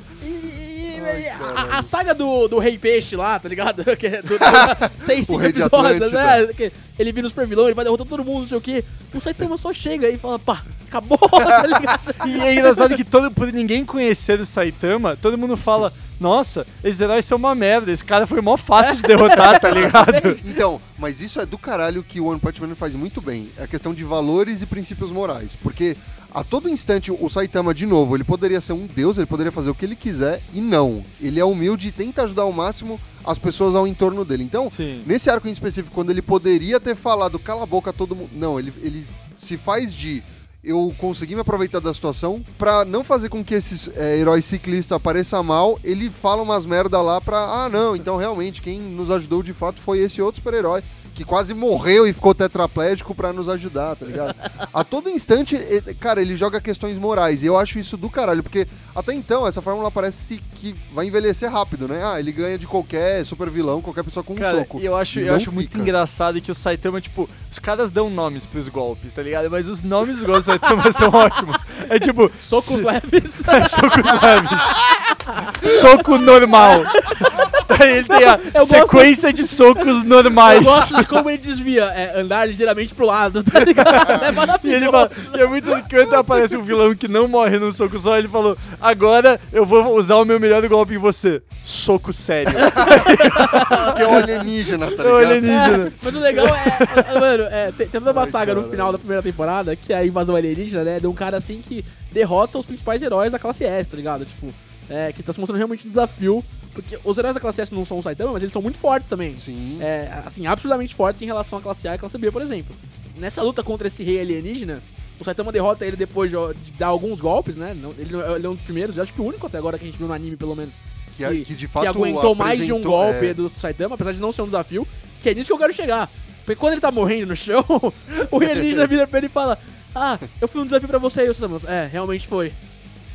A, a saga do, do Rei Peixe lá, tá ligado? <laughs> Que é do, do, <laughs> seis, cinco episódios, né? Que ele vira o super vilão, ele vai derrotar todo mundo, não sei o quê. O Saitama só chega e fala, pá, acabou, <laughs> tá ligado? E é engraçado que todo, por ninguém conhecer o Saitama, todo mundo fala: Nossa, esses heróis são uma merda, esse cara foi mó fácil de derrotar, tá ligado? Então, mas isso é do caralho que o One Punch Man faz muito bem. É a questão de valores e princípios morais. Porque a todo instante o Saitama, de novo, ele poderia ser um deus, ele poderia fazer o que ele quiser, e não. Ele é humilde e tenta ajudar ao máximo as pessoas ao entorno dele. Então, Sim. nesse arco em específico, quando ele poderia ter falado cala a boca a todo mundo. Não, ele, ele se faz de. Eu consegui me aproveitar da situação pra não fazer com que esse é, herói ciclista apareça mal. Ele fala umas merda lá pra. Ah, não, então realmente quem nos ajudou de fato foi esse outro super-herói que quase morreu e ficou tetraplégico pra nos ajudar, tá ligado? A todo instante, e- cara, ele joga questões morais. E eu acho isso do caralho, porque até então essa fórmula parece que vai envelhecer rápido, né? Ah, ele ganha de qualquer super vilão, qualquer pessoa com um Cara, soco. e eu acho, E eu acho muito engraçado que o Saitama, tipo, os caras dão nomes pros golpes, tá ligado? Mas os nomes dos golpes do Saitama são ótimos. É tipo. Socos se- leves. <laughs> É, socos leves. Soco normal. <laughs> <laughs> Ele tem a Eu gosto- sequência de socos normais. Eu gosto de como ele desvia. É andar ligeiramente pro lado, tá ligado? <laughs> É E maravilhoso. ele fala, e é muito quando aparece um vilão que não morre num soco só, ele falou: Agora eu vou usar o meu melhor golpe em você. Soco sério. <laughs> Que é o alienígena, tá É o ligado? alienígena. É, mas o legal é, é, mano, é, tem, tem toda uma Ai, saga no caralho. final da primeira temporada, que é a invasão alienígena, né? De um cara assim que derrota os principais heróis da classe S, tá ligado? Tipo, é, que tá se mostrando realmente um desafio. Porque os heróis da classe S não são o Saitama, mas eles são muito fortes também. Sim. É, assim, absurdamente fortes em relação à classe A e classe B, por exemplo. Nessa luta contra esse rei alienígena, o Saitama derrota ele depois de, de dar alguns golpes, né? Ele, ele é um dos primeiros, eu acho que o único até agora que a gente viu no anime, pelo menos, Que, que, que de fato que aguentou mais de um golpe é, do Saitama, apesar de não ser um desafio, que é nisso que eu quero chegar. Porque quando ele tá morrendo no chão, <laughs> o alienígena vira pra ele e fala: Ah, eu fui um desafio pra você. O Saitama, é, realmente foi.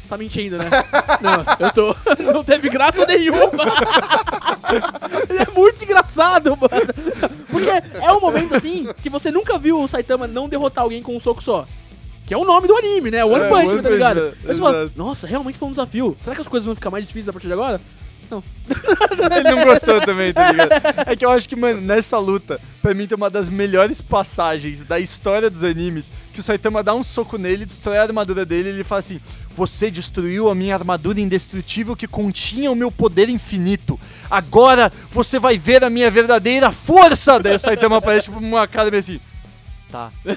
Tá mentindo, né? <laughs> não, eu tô. <laughs> Não teve graça nenhuma. <laughs> ele é muito engraçado, mano. Porque é um momento assim que você nunca viu o Saitama não derrotar alguém com um soco só. Que é o nome do anime, né? One É, Punch, Man, tá ligado? Man, Aí você fala, exato. nossa, realmente foi um desafio. Será que as coisas vão ficar mais difíceis a partir de agora? <laughs> Ele não gostou também, tá ligado? É que eu acho que, mano, nessa luta, pra mim tem uma das melhores passagens da história dos animes, que o Saitama dá um soco nele, destrói a armadura dele e ele fala assim: Você destruiu a minha armadura indestrutível que continha o meu poder infinito. Agora você vai ver a minha verdadeira força! Daí o Saitama aparece tipo uma cara meio assim. Tá. <laughs>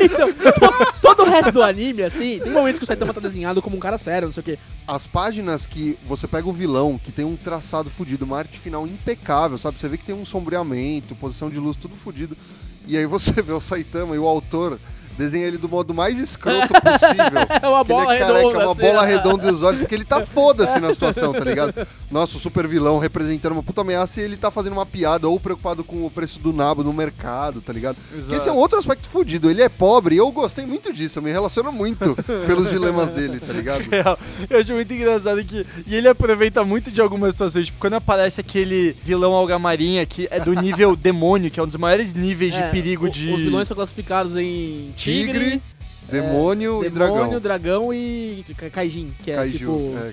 então, to- todo o resto do anime, assim, tem momentos que o Saitama tá desenhado como um cara sério, não sei o quê. As páginas que você pega o vilão, que tem um traçado fudido, uma arte final impecável, sabe? Você vê que tem um sombreamento, posição de luz, tudo fudido. E aí você <laughs> vê o Saitama e o autor desenha ele do modo mais escroto possível. <laughs> É uma Que ele bola é careca, redonda. uma assim, bola né? redonda e os olhos, porque ele tá <laughs> foda-se na situação, tá ligado? Nossa, o super vilão representando uma puta ameaça e ele tá fazendo uma piada ou preocupado com o preço do nabo no mercado, tá ligado? Esse é um outro aspecto fudido. Ele é pobre e eu gostei muito disso, eu me relaciono muito <laughs> pelos dilemas dele, tá ligado? Real. Eu acho muito engraçado que. E ele aproveita muito de algumas situações. Tipo, quando aparece aquele vilão algamarinha que é do nível demônio, que é um dos maiores níveis de É, perigo o- de. Os vilões são classificados em Tigre, Tigre, demônio, e Demônio, dragão. dragão e Ka- Kaijin, que é Kaiju. tipo é.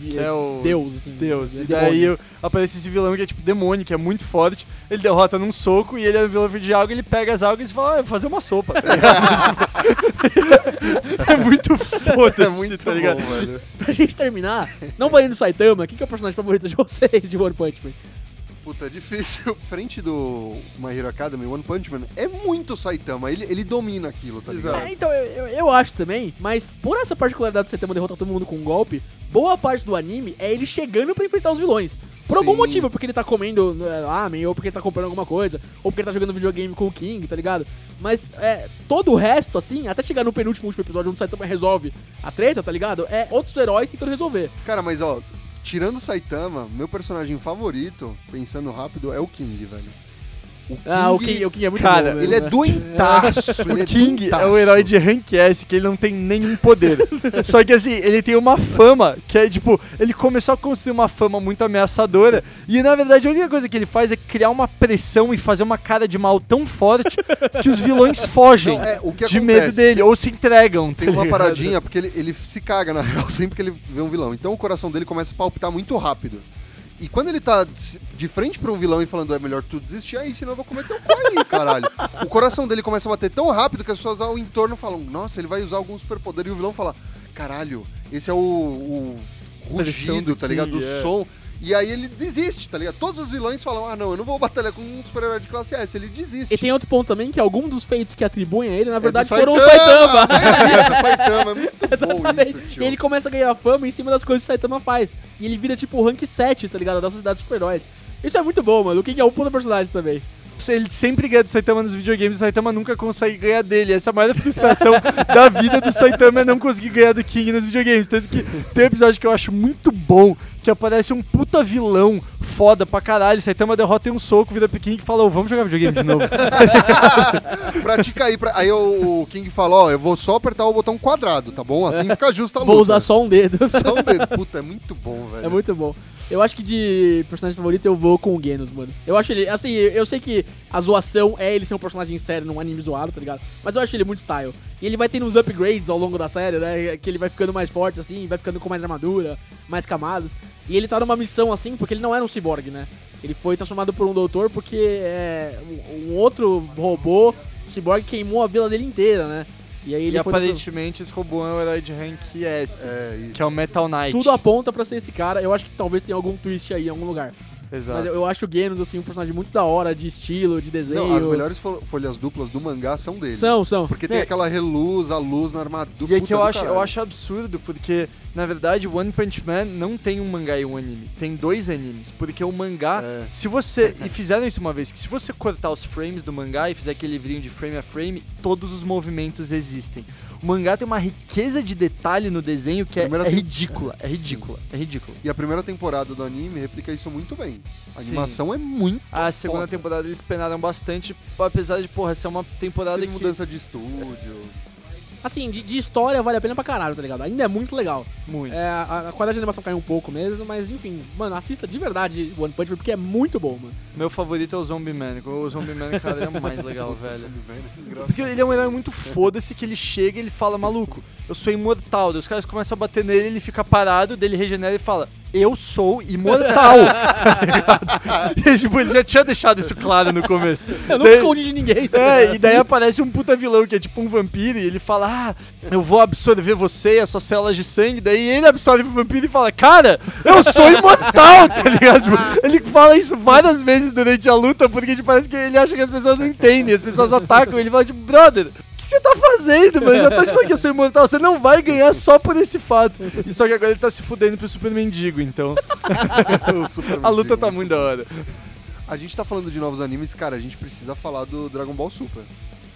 Que é o- Deus, assim. Deus. é E daí aparece esse vilão que é tipo demônio, que é muito forte. Ele derrota num soco e ele é um vilão de alga, ele pega as algas e fala, ah, eu vou fazer uma sopa. tá <laughs> ligado? <laughs> <laughs> é muito foda-se, É muito tá ligado? bom. Pra gente terminar, não valendo Saitama, quem que é o personagem favorito de vocês de One Punch Man? Puta, é difícil. <laughs> Frente do My Hero Academy, One Punch Man, é muito Saitama. Ele, ele domina aquilo, tá ligado? É, então, eu, eu, acho também, mas por essa particularidade do Saitama derrotar todo mundo com um golpe, boa parte do anime é ele chegando pra enfrentar os vilões. Por algum Sim. motivo, porque ele tá comendo é, ramen, ou porque ele tá comprando alguma coisa, ou porque ele tá jogando videogame com o King, tá ligado? Mas é, todo o resto, assim, até chegar no penúltimo último episódio onde o Saitama resolve a treta, tá ligado? É outros heróis tentando resolver. Cara, mas ó, tirando o Saitama, meu personagem favorito, pensando rápido, é o King, velho. O King, Ah, o King, o King é muito Cara, bom, né? ele é doentaço. ele O é King é o herói de Rank S, que ele não tem nenhum poder. <laughs> Só que assim, ele tem uma fama que é tipo, ele começou a construir uma fama muito ameaçadora. E na verdade a única coisa que ele faz é criar uma pressão e fazer uma cara de mal tão forte que os vilões fogem Não, é, o que de medo dele, ou se entregam. Tem tá uma ligado? paradinha, porque ele, ele se caga, na real, <laughs> sempre que ele vê um vilão. Então o coração dele começa a palpitar muito rápido. E quando ele tá de- frente pra um vilão e falando, é melhor tu desistir aí, senão eu vou comer teu aí, caralho. O coração dele começa a bater tão rápido que as pessoas ao entorno falam, nossa, ele vai usar algum superpoder. E o vilão fala, caralho, esse é o, o rugido, do tá ligado? Do é. som. E aí ele desiste, tá ligado? Todos os vilões falam, ah não, eu não vou batalhar com um super-herói de classe S. Ele desiste. E tem outro ponto também, que algum dos feitos que atribuem a ele, na É verdade, do foram o Saitama! <laughs> É, do Saitama, é muito <laughs> bom isso, tio. E ele começa a ganhar fama em cima das coisas que o Saitama faz. E ele vira tipo o rank 7, tá ligado? Da sociedade de super-heróis. Isso é muito bom, mano. O King é um puta personagem também. Ele sempre ganha do Saitama nos videogames, o Saitama nunca consegue ganhar dele. Essa é a maior frustração <laughs> da vida do Saitama é não conseguir ganhar do King nos videogames. Tanto que tem um episódio que eu acho muito bom, que aparece um puta vilão foda pra caralho. Saitama derrota em um soco, vira pro King e fala, "Ô, vamos jogar videogame de novo. <laughs> Pratica aí. Pra... Aí o King fala, ó, eu vou só apertar o botão quadrado, tá bom? Assim fica justa a luta. Vou usar só um dedo. <laughs> Só um dedo. Puta, é muito bom, velho. É muito bom. Eu acho que de personagem favorito eu vou com o Genos, mano. Eu acho ele, assim, eu sei que a zoação é ele ser um personagem sério num anime zoado, tá ligado? Mas eu acho ele muito style. E ele vai tendo uns upgrades ao longo da série, né? Que ele vai ficando mais forte, assim, vai ficando com mais armadura, mais camadas. E ele tá numa missão, assim, porque ele não era um cyborg, né? Ele foi transformado por um doutor porque é, um, outro robô, um cyborg, queimou a vila dele inteira, né? E aí ele e aparentemente esse robô é o herói de rank S, É, que é o Metal Knight. Tudo aponta pra ser esse cara. Eu acho que talvez tenha algum twist aí em algum lugar. Exato. Mas eu, eu acho o Genos, assim, um personagem muito da hora, de estilo, de desenho. Não, as melhores fol- folhas duplas do mangá são dele. São, são. Porque tem É. aquela reluz, a luz na armadura. E é que eu acho, eu acho absurdo, porque, na verdade, One Punch Man não tem um mangá e um anime. Tem dois animes. Porque o mangá, É. se você. E fizeram isso uma vez, que se você cortar os frames do mangá e fizer aquele livrinho de frame a frame, todos os movimentos existem. O mangá tem uma riqueza de detalhe no desenho que é, é tem- ridícula. É ridícula. É ridícula. E a primeira temporada do anime replica isso muito bem. A Sim. animação é muito. A segunda foda. temporada eles penaram bastante, apesar de, porra, ser uma temporada Teve que. mudança de estúdio. Assim, de, de história vale a pena pra caralho, tá ligado? Ainda é muito legal. Muito. É, a, a qualidade de animação caiu um pouco mesmo, mas enfim, mano, assista de verdade One Punch Man porque é muito bom, mano. Meu favorito é o Zombie Man. O Zombie Man, cara, é mais legal, <laughs> velho. velho? Engraçado. Porque ele é um herói muito foda-se que ele chega e ele fala, maluco, eu sou imortal. Daí os caras começam a bater nele, ele fica parado, dele regenera e fala, eu sou imortal. tá <laughs> ligado? E, tipo, ele já tinha deixado isso claro no começo. Eu não Daí- escondi de ninguém, tá É, e daí aparece um puta vilão que é tipo um vampiro e ele fala: Ah, eu vou absorver você e as suas células de sangue. Daí ele absorve o vampiro e fala: Cara, eu sou imortal, tá ligado? Tipo, ele fala isso várias vezes durante a luta porque tipo, parece que ele acha que as pessoas não entendem. As pessoas atacam ele e fala: tipo, Brother. O que você tá fazendo, mano? Já tá te falando que eu sou imortal. Você não vai ganhar só por esse fato. E só que agora ele tá se fudendo pro Super Mendigo, então. <laughs> Super A luta Mendigo. tá muito da hora. A gente tá falando de novos animes, cara, a gente precisa falar do Dragon Ball Super.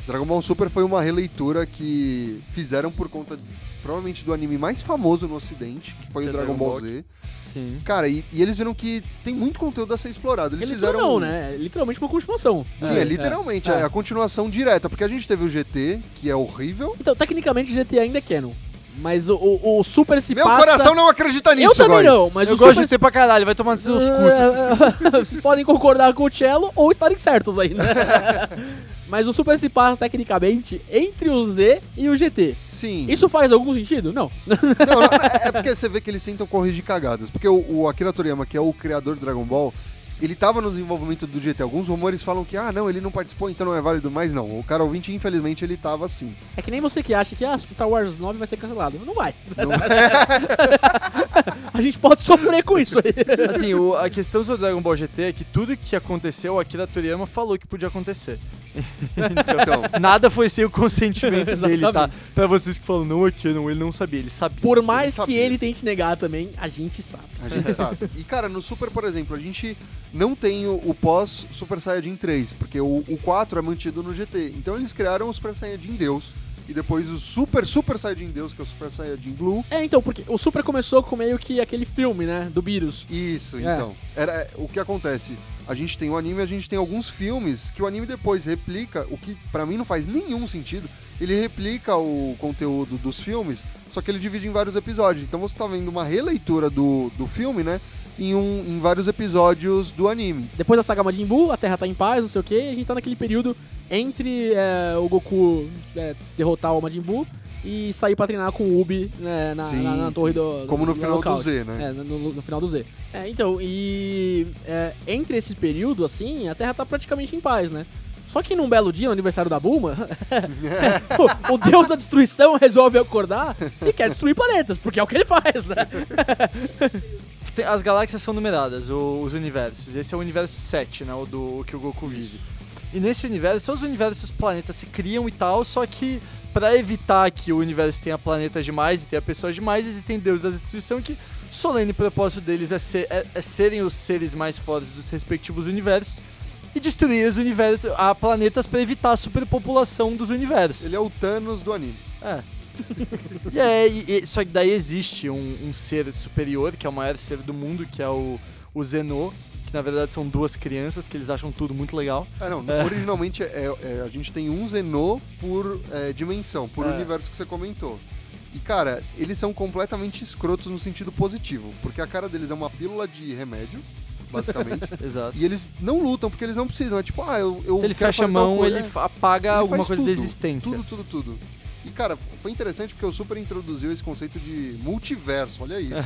Dragon Ball Super foi uma releitura que fizeram por conta, provavelmente, do anime mais famoso no ocidente, que foi Que o é Dragon Dragon Ball Ball. Z. Sim. Cara, e, e eles viram que tem muito conteúdo a ser explorado. Eles Ele fizeram. não, né? É literalmente uma continuação. Sim, é, literalmente, é. é. a continuação direta, porque a gente teve o GT, que é horrível. Então, tecnicamente, GT ainda é canon. Mas o, o, o Super se Meu passa... coração não acredita nisso, Eu também guys. não, mas eu o gosto Super de ter pra caralho, vai tomar seus <laughs> cursos. Vocês podem concordar com o Cello ou estarem certos aí, né? <laughs> Mas o Super se passa tecnicamente entre o Z e o GT. Sim. Isso faz algum sentido? Não. Não, não, <laughs> é, é porque você vê que eles tentam corrigir cagadas. Porque o, o Akira Toriyama, que é o criador do Dragon Ball, ele tava no desenvolvimento do GT. Alguns rumores falam que, ah, não, ele não participou, então não é válido. Mas não, o cara ouvinte, infelizmente, ele tava assim. É que nem você que acha que ah, Star Wars 9 vai ser cancelado. Não vai. Não- <laughs> A gente pode sofrer com isso aí. Assim, o- a questão sobre Dragon Ball GT é que tudo que aconteceu, o Akira Toriyama falou que podia acontecer. <laughs> então, Nada foi sem o consentimento <laughs> dele, tá? Pra vocês que falam, não, aqui não, ele não sabia, ele sabia. Por mais que sabia. ele tente negar também, a gente sabe. a gente sabe. E, cara, no Super, por exemplo, a gente não tem o, o pós Super Saiyajin 3, porque o, o 4 é mantido no GT. Então eles criaram o Super Saiyajin Deus. E depois o Super Super Saiyajin Deus, que é o Super Saiyajin Blue. É, então, porque o Super começou com meio que aquele filme, né? Do Beerus. Isso, É. então. Era o que acontece. A gente tem o anime, a gente tem alguns filmes que o anime depois replica, o que pra mim não faz nenhum sentido. Ele replica o conteúdo dos filmes, só que ele divide em vários episódios. Então você tá vendo uma releitura do, do filme, né? Em, um, em vários episódios do anime. Depois da saga Majin Buu, a Terra tá em paz, não sei o que, e a gente tá naquele período entre é, o Goku é, derrotar o Majin Buu e sair pra treinar com o Ubi né, na, Sim, na- na sim. torre do. Como no do final do Knockout. Z, né? É, no, no- no final do Z. É, então, e é, entre esse período, assim, a Terra tá praticamente em paz, né? Só que num belo dia, no aniversário da Bulma, <laughs> o, o deus da destruição resolve acordar e quer destruir planetas, porque é o que ele faz, né? <laughs> Tem- As galáxias são numeradas, o- os universos. Esse é o universo 7, né? O do o que o Goku vive. E nesse universo, todos os universos, os planetas se criam e tal, só que pra evitar que o universo tenha planetas demais e tenha pessoas demais, existem deuses da destruição que o solene propósito deles é, ser- é- é serem os seres mais fortes dos respectivos universos e destruir os universos, a planetas pra evitar a superpopulação dos universos. Ele é o Thanos do anime. É. <laughs> E é, e- e- só que daí existe um, um ser superior, que é o maior ser do mundo, que é o, o Zenô, que na verdade são duas crianças, que eles acham tudo muito legal. Ah, não. É. Originalmente, é, é- a gente tem um Zenô por é, dimensão, por É. universo que você comentou. E, cara, eles são completamente escrotos no sentido positivo, porque a cara deles é uma pílula de remédio, basicamente. <laughs> Exato. e eles não lutam porque eles não precisam. É tipo, ah, eu, eu Se ele fecha a mão, coisa. ele É. apaga Ele alguma coisa tudo, de existência. Tudo, tudo, tudo. E, cara, foi interessante porque o Super introduziu esse conceito de multiverso, olha isso.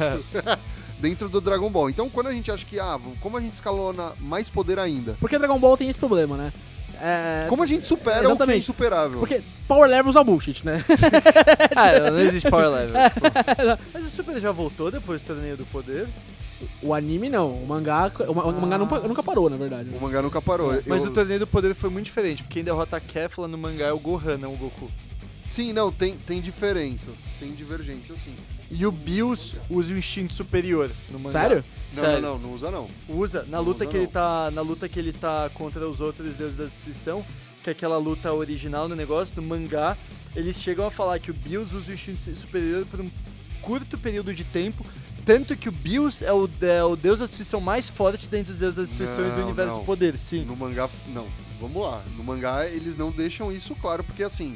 <laughs> Dentro do Dragon Ball. Então, quando a gente acha que, ah, como a gente escalona mais poder ainda? Porque Dragon Ball tem esse problema, né? É, Como a gente supera o que é Exatamente. insuperável? Porque Power Levels é bullshit, né? <laughs> Ah, não existe power level. <laughs> tipo. Mas o Super já voltou depois do torneio do poder? O anime não, o mangá, o, o mangá nunca, nunca parou, na verdade. O mangá nunca parou. Mas Eu- o torneio do poder foi muito diferente, porque quem derrota a Kefla no mangá é o Gohan, não o Goku. Sim, não, tem, tem diferenças. Tem divergências, sim. E o Bills usa o instinto superior no mangá. Sério? Não, Sério. não, não, não usa não. Usa na Não luta usa, que ele não. tá, na luta que ele tá contra os outros deuses da destruição, que é aquela luta original no negócio no mangá, eles chegam a falar que o Bills usa o instinto superior por um curto período de tempo, tanto que o Bills é o, é o deus da destruição mais forte dentre os deuses das destruições do universo não. do poder, sim. No mangá, não. Vamos lá. No mangá, eles não deixam isso claro, porque assim,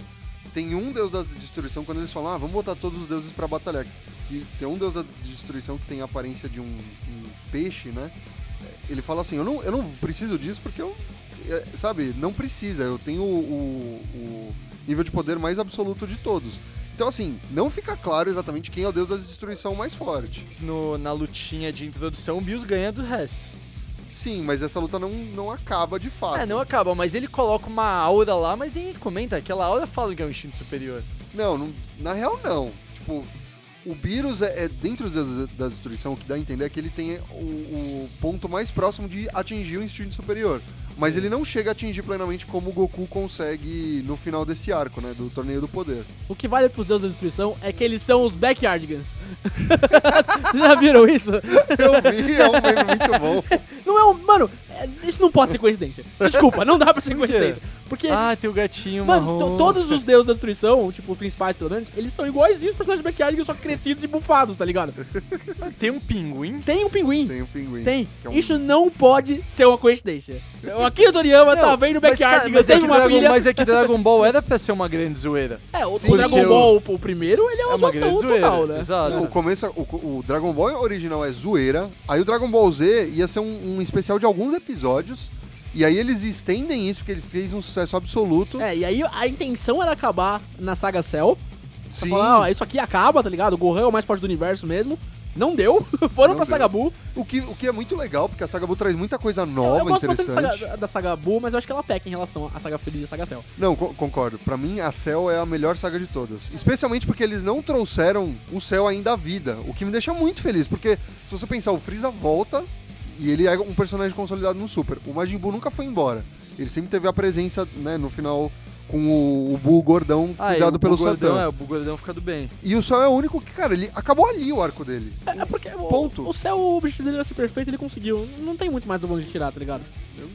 tem um deus da destruição, quando eles falam, ah, vamos botar todos os deuses pra batalhar. Que tem um deus da destruição que tem a aparência de um, um peixe, né? Ele fala assim, eu não, eu não preciso disso porque eu, é, sabe, não precisa. Eu tenho o, o- o nível de poder mais absoluto de todos. Então, assim, não fica claro exatamente quem é o deus da destruição mais forte. No, na lutinha de introdução, o Bills ganha do resto. Sim, mas essa luta não, não acaba de fato. É, não acaba, mas ele coloca uma aura lá, mas ninguém comenta. Aquela aura fala que é um instinto superior. Não, não- na real não. Tipo, o Beerus é, é dentro das, da destruição, o que dá a entender é que ele tem o, o ponto mais próximo de atingir o instinto superior. Mas ele não chega a atingir plenamente como o Goku consegue no final desse arco, né? Do torneio do poder. O que vale pros deuses da destruição é que eles são os Backyardigans. Vocês <laughs> já viram isso? Eu vi, é um meme muito bom. <laughs> Não é um. Mano, é- isso não pode ser coincidência. <laughs> Desculpa, não dá pra ser coincidência. Porque. Ah, tem o gatinho Mano, marrom. todos os deuses da destruição, tipo, os principais pelo menos, eles são iguaizinhos os personagens de Backyardigans, só crescidos e bufados, tá ligado? Tem um pinguim. Tem um pinguim. Tem o pinguim. Tem. é um- Isso não pode ser uma coincidência. O Akira Toriyama tá vendo mas, cara, Backyardigans, mas é uma Dragon- filha. Mas é que Dragon Ball era pra ser uma grande zoeira. <laughs> É, o, Sim, o Dragon Ball, o, o primeiro, ele é uma, É uma zoação grande zoeira. total, né? Exato. O começo, o, o Dragon Ball original é zoeira. Aí o Dragon Ball Z ia ser um, um especial de alguns episódios. E aí eles estendem isso porque ele fez um sucesso absoluto. É, e aí a intenção era acabar na saga Cell. Sim. falar, isso aqui acaba, tá ligado? O Gohan é o mais forte do universo mesmo. Não deu. <laughs> Foram Não pra deu. Saga Buu. O que, o que é muito legal, porque a Saga Buu traz muita coisa Eu, nova, eu gosto bastante interessante. da saga, da mas eu acho que ela peca em relação à Saga Feliz e à Saga Cell. Não, co- concordo. Pra mim, a Cell é a melhor saga de todas. Especialmente porque eles não trouxeram o Cell ainda à vida. O que me deixa muito feliz, porque se você pensar, o Freeza volta e ele é um personagem consolidado no Super. O Majin Buu nunca foi embora. Ele sempre teve a presença, né, no final, com o, o Buu gordão Ah, cuidado o pelo Gordão, Satan. é, o Gordão fica do bem. E o Cell é o único que, cara, ele acabou ali o arco dele. É, é porque o, Ponto. o Cell, o objetivo dele era ser perfeito, ele conseguiu. Não tem muito mais onde tirar, tá ligado?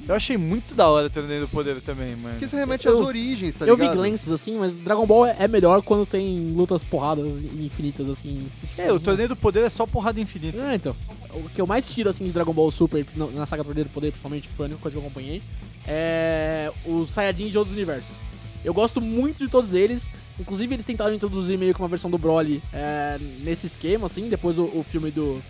Eu achei muito da hora o Torneio do Poder também, mano. Porque você remete Eu- às origens, tá eu vi ligado? glances assim, mas Dragon Ball é, é melhor quando tem lutas porradas infinitas, assim. É, o Torneio do Poder é só porrada infinita. É, então. O que eu mais tiro, assim, de Dragon Ball Super, na, saga Torneio do Poder, principalmente, que foi a única coisa que eu acompanhei, é os Saiyajins de outros universos. Eu gosto muito de todos eles. Inclusive, eles tentaram introduzir meio que uma versão do Broly é, nesse esquema, assim, depois o, o filme do,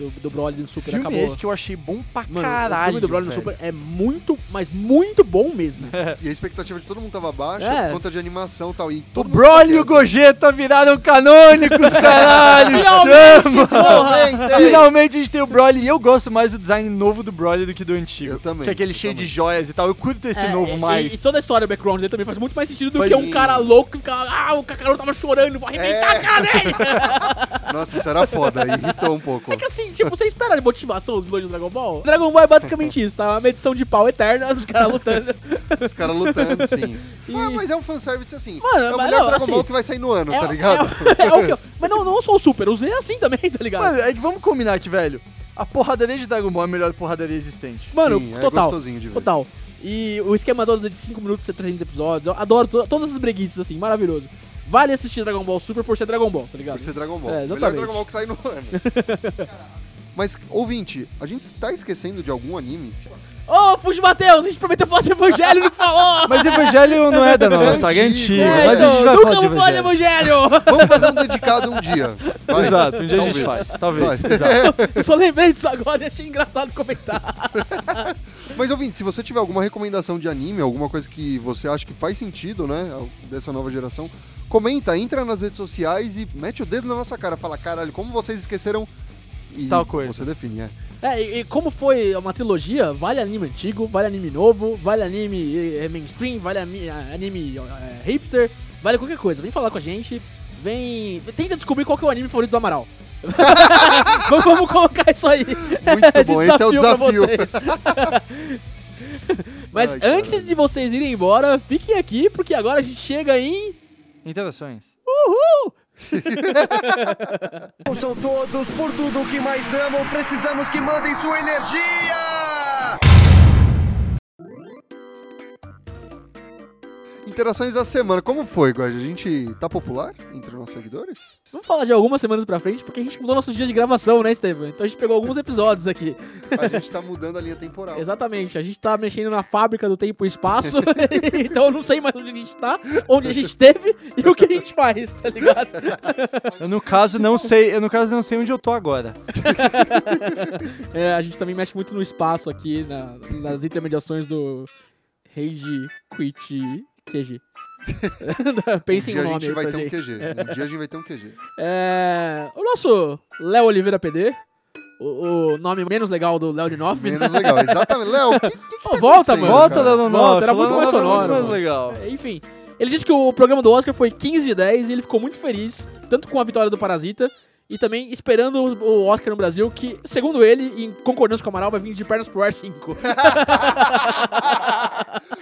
do, do Broly no Super filme acabou. esse que eu achei bom pra Mano, caralho. o filme do Broly no velho. Super é muito, mas muito bom mesmo. <laughs> E a expectativa de todo mundo tava baixa É. por conta de animação e tal. E O Broly e o. Gogeta viraram canônicos, caralho! <laughs> Finalmente, chama! Finalmente! Finalmente a gente tem o Broly e eu gosto mais do design novo do Broly do que do antigo. Eu também, Que é aquele cheio de também. joias e tal. Eu curto esse É, novo e- mais. E, toda a história, o background dele também faz muito mais sentido do Faz que um cara louco que fica, ah, o Kakaroto tava chorando, vou arrebentar É. a cara dele. <laughs> Nossa, isso era foda, irritou um pouco. É que assim, tipo, você espera de motivação dos vilões do Dragon Ball? Dragon Ball é basicamente isso, tá? Uma medição de pau eterna dos caras lutando. Os caras lutando, sim. E- Ah, mas é um fanservice assim. Mano, é o melhor não, Dragon assim, Ball que vai sair no ano, É, tá ligado? é- é o que eu- mas não, não só o Super, o Z é assim também, tá ligado? Mano, é que vamos combinar aqui, velho. A porradaria de Dragon Ball é a melhor porradaria existente. Mano, sim, é total. gostosinho de ver. Total. E o esquema todo de 5 minutos ser 300 episódios, eu adoro to- todas essas breguices, assim, maravilhoso. vale assistir Dragon Ball Super por ser Dragon Ball, tá ligado? Por ser Dragon Ball. É, Melhor exatamente. Dragon Ball que sai no ano. <laughs> Mas, ouvinte, a gente tá esquecendo de algum anime? Ô, Fuji Matheus, a gente prometeu falar de Evangelho e não falou! <laughs> Mas Evangelho não é da <laughs> nova saga, é antigo. É, mas a gente vai então, nunca falar de vou falar de Evangelho. Evangelho! Vamos fazer um dedicado um dia. <laughs> Vai. Exato, um dia a gente Talvez. faz. Talvez, Vai. exato. Eu só lembrei disso agora e achei engraçado comentar. Mas, ouvinte, se você tiver alguma recomendação de anime, alguma coisa que você acha que faz sentido, né, dessa nova geração, comenta, entra nas redes sociais e mete o dedo na nossa cara. Fala, caralho, como vocês esqueceram... E Tal coisa. Você define, é. É, e, e como foi uma trilogia, vale anime antigo, vale anime novo, vale anime eh, mainstream, vale ami- anime eh, hipster, vale qualquer coisa. Vem falar com a gente, vem. Tenta descobrir qual que é o anime favorito do Amaral. <laughs> vamos, vamos colocar isso aí. Muito <laughs> de bom, esse é o pra desafio. vocês. <laughs> Mas Ai, antes de vocês irem embora, fiquem aqui, porque agora a gente chega em. Interações. Uhul! <laughs> São todos por tudo que mais amam. Precisamos que mandem sua energia! Interações da semana. Como foi, Guarda? A gente tá popular entre os nossos seguidores? Vamos falar de algumas semanas pra frente, porque a gente mudou nosso dia de gravação, né, Estevam? Então a gente pegou alguns episódios aqui. A gente tá mudando a linha temporal. <laughs> Exatamente, a gente tá mexendo na fábrica do tempo e espaço, <laughs> então eu não sei mais onde a gente tá, onde a gente esteve e o que a gente faz, tá ligado? Eu, no caso, não sei. Eu, no caso, não sei onde eu tô agora. <laughs> É, a gente também mexe muito no espaço aqui, na- nas intermediações do Rage Quit QG. <laughs> Um Pensem dia no a nome gente vai ter um gente. QG. Um dia a gente vai ter um QG. É, o nosso Léo Oliveira PD, o, o nome menos legal do Léo de Nove, né? Menos legal. Exatamente. Léo, o que, que, que tá volta, mano. Volta. Volta, era muito mais sonoro, muito mais legal. É, Enfim, ele disse que o programa do Oscar foi 15 de 10 e ele ficou muito feliz, tanto com a vitória do Parasita e também esperando o Oscar no Brasil, que, segundo ele, em concordância com o Amaral, vai vir de pernas pro ar 5. <laughs>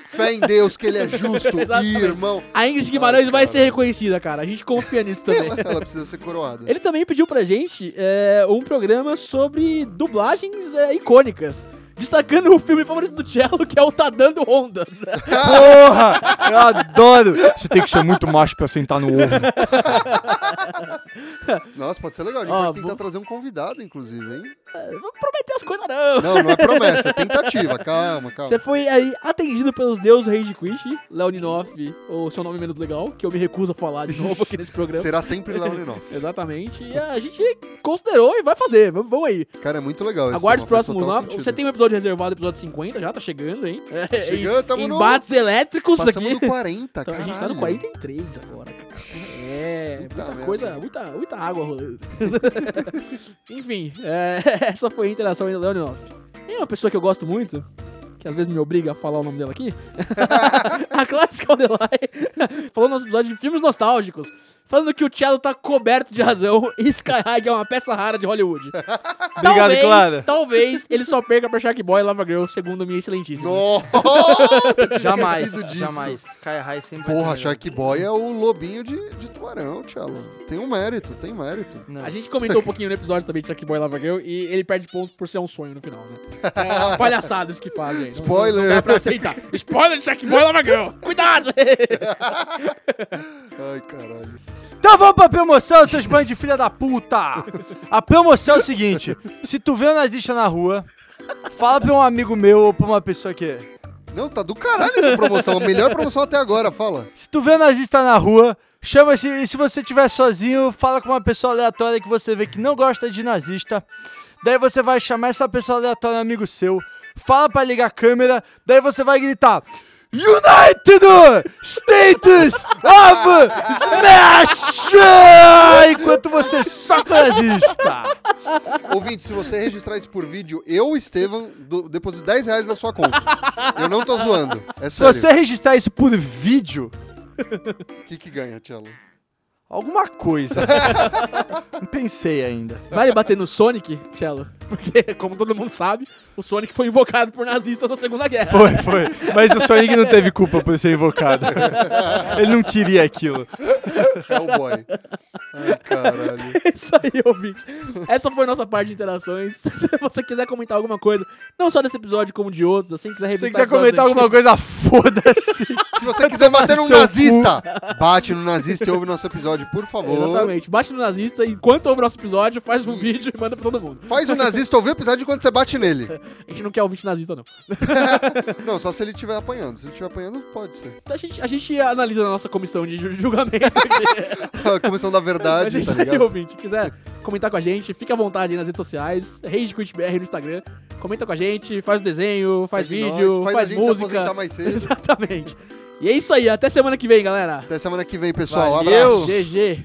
Fé em Deus que ele é justo, <laughs> irmão. A Ingrid Guimarães Ai, vai ser reconhecida, cara. A gente confia nisso também. Ela, <laughs> ela precisa ser coroada. Ele também pediu pra gente é, um programa sobre dublagens é, icônicas. Destacando o filme favorito do Cello, que é o Tá Dando Onda. Porra! Eu adoro! Você tem que ser muito macho pra sentar no ovo. Nossa, pode ser legal. A gente Ó, pode tentar vou- trazer um convidado, inclusive, hein? Vamos prometer as coisas, não. Não, não é promessa, é tentativa. <laughs> Calma, calma. Você foi aí atendido pelos deuses do Rage Quit, Leoninoff, ou seu nome menos legal, que eu me recuso a falar de novo aqui nesse programa. Será sempre Léo Linoff. <laughs> Exatamente. E a gente considerou e vai fazer. Vamos, vamos aí. Cara, é muito legal. esse Aguarde os próximos lá. Você tem um episódio reservado, episódio 50, já tá chegando, hein? É, Chegando, tamo <laughs> no- Embates elétricos Passamos aqui. do 40, Então, cara. a gente tá no 43 agora, cara. É, muita merda. coisa, muita, muita água rolando. <laughs> Enfim, é, <laughs> essa foi a interação entre Leoninoff. E uma pessoa que eu gosto muito, que às vezes me obriga a falar o nome dela aqui, <laughs> a Clarice Caldelai, falou no nosso episódio de filmes nostálgicos, falando que o Cello tá coberto de razão <laughs> e Sky High é uma peça rara de Hollywood. <laughs> talvez, Clara. Talvez ele só perca pra Shark Boy e Lava Girl, segundo minha excelentíssima. Nossa, Jamais, disso. jamais. Sky High sempre Porra, Shark Boy é o lobinho de, de tubarão, Tchelo. Tem um mérito, tem mérito. Não. A gente comentou um pouquinho no episódio também de Shark Boy e Lava Girl e ele perde ponto por ser um sonho no final, né? É <laughs> uma palhaçada isso que fazem. Não- Spoiler. Não, dá pra aceitar. Spoiler de Shark Boy e Lava Girl. Cuidado! Ai, caralho. Então vamos pra promoção, seus bandos de filha da puta! A promoção é o seguinte: se tu vê um nazista na rua, fala pra um amigo meu ou pra uma pessoa que. Não, tá do caralho essa promoção. A melhor promoção até agora, fala. Se tu vê um nazista na rua, chama se e se você estiver sozinho, fala com uma pessoa aleatória que você vê que não gosta de nazista. Daí você vai chamar essa pessoa aleatória, amigo seu, fala pra ligar a câmera, daí você vai gritar. United States of Smash! Enquanto você soca nazista. Ouvinte, se você registrar isso por vídeo, eu, Estevam, do, deposito 10 reais na sua conta. Eu não tô zoando. É Se sério. você registrar isso por vídeo, O que que ganha, Tchelo? alguma coisa. <laughs> Não pensei ainda. Vale bater no Sonic, Cello? Porque, como todo mundo sabe, o Sonic foi invocado por nazistas na Segunda Guerra. Foi, foi. Mas o Sonic não teve culpa por ser invocado. Ele não queria aquilo. Hellboy. Caralho. É <laughs> isso aí, ouvinte. Essa foi a nossa parte de interações. <laughs> Se você quiser comentar alguma coisa, não só desse episódio, como de outros, assim, quiser Se quiser comentar alguma coisa, foda-se. Se você quiser bater seu nazista, bate no nazista e ouve nosso episódio, por favor. Exatamente. Bate no nazista, enquanto ouve o nosso episódio, faz um vídeo e manda pra todo mundo. Faz o nazista ouvir o episódio enquanto você bate nele. A gente não quer ouvinte nazista, não. <laughs> Não, só se ele estiver apanhando. Se ele estiver apanhando, pode ser. A gente, a gente analisa na nossa comissão de ju- julgamento aqui. <laughs> A comissão da Mas verdade, é isso tá aí, ligado? ouvinte. Quiser comentar com a gente, fica à vontade aí nas redes sociais. RageQuitBR no Instagram. Comenta com a gente, faz o desenho, faz Segue vídeo, nós, faz, faz, a gente se música. aposentar mais cedo. <laughs> Exatamente. E é isso aí. Até semana que vem, galera. Até semana que vem, pessoal. Valeu. Abraço. GG.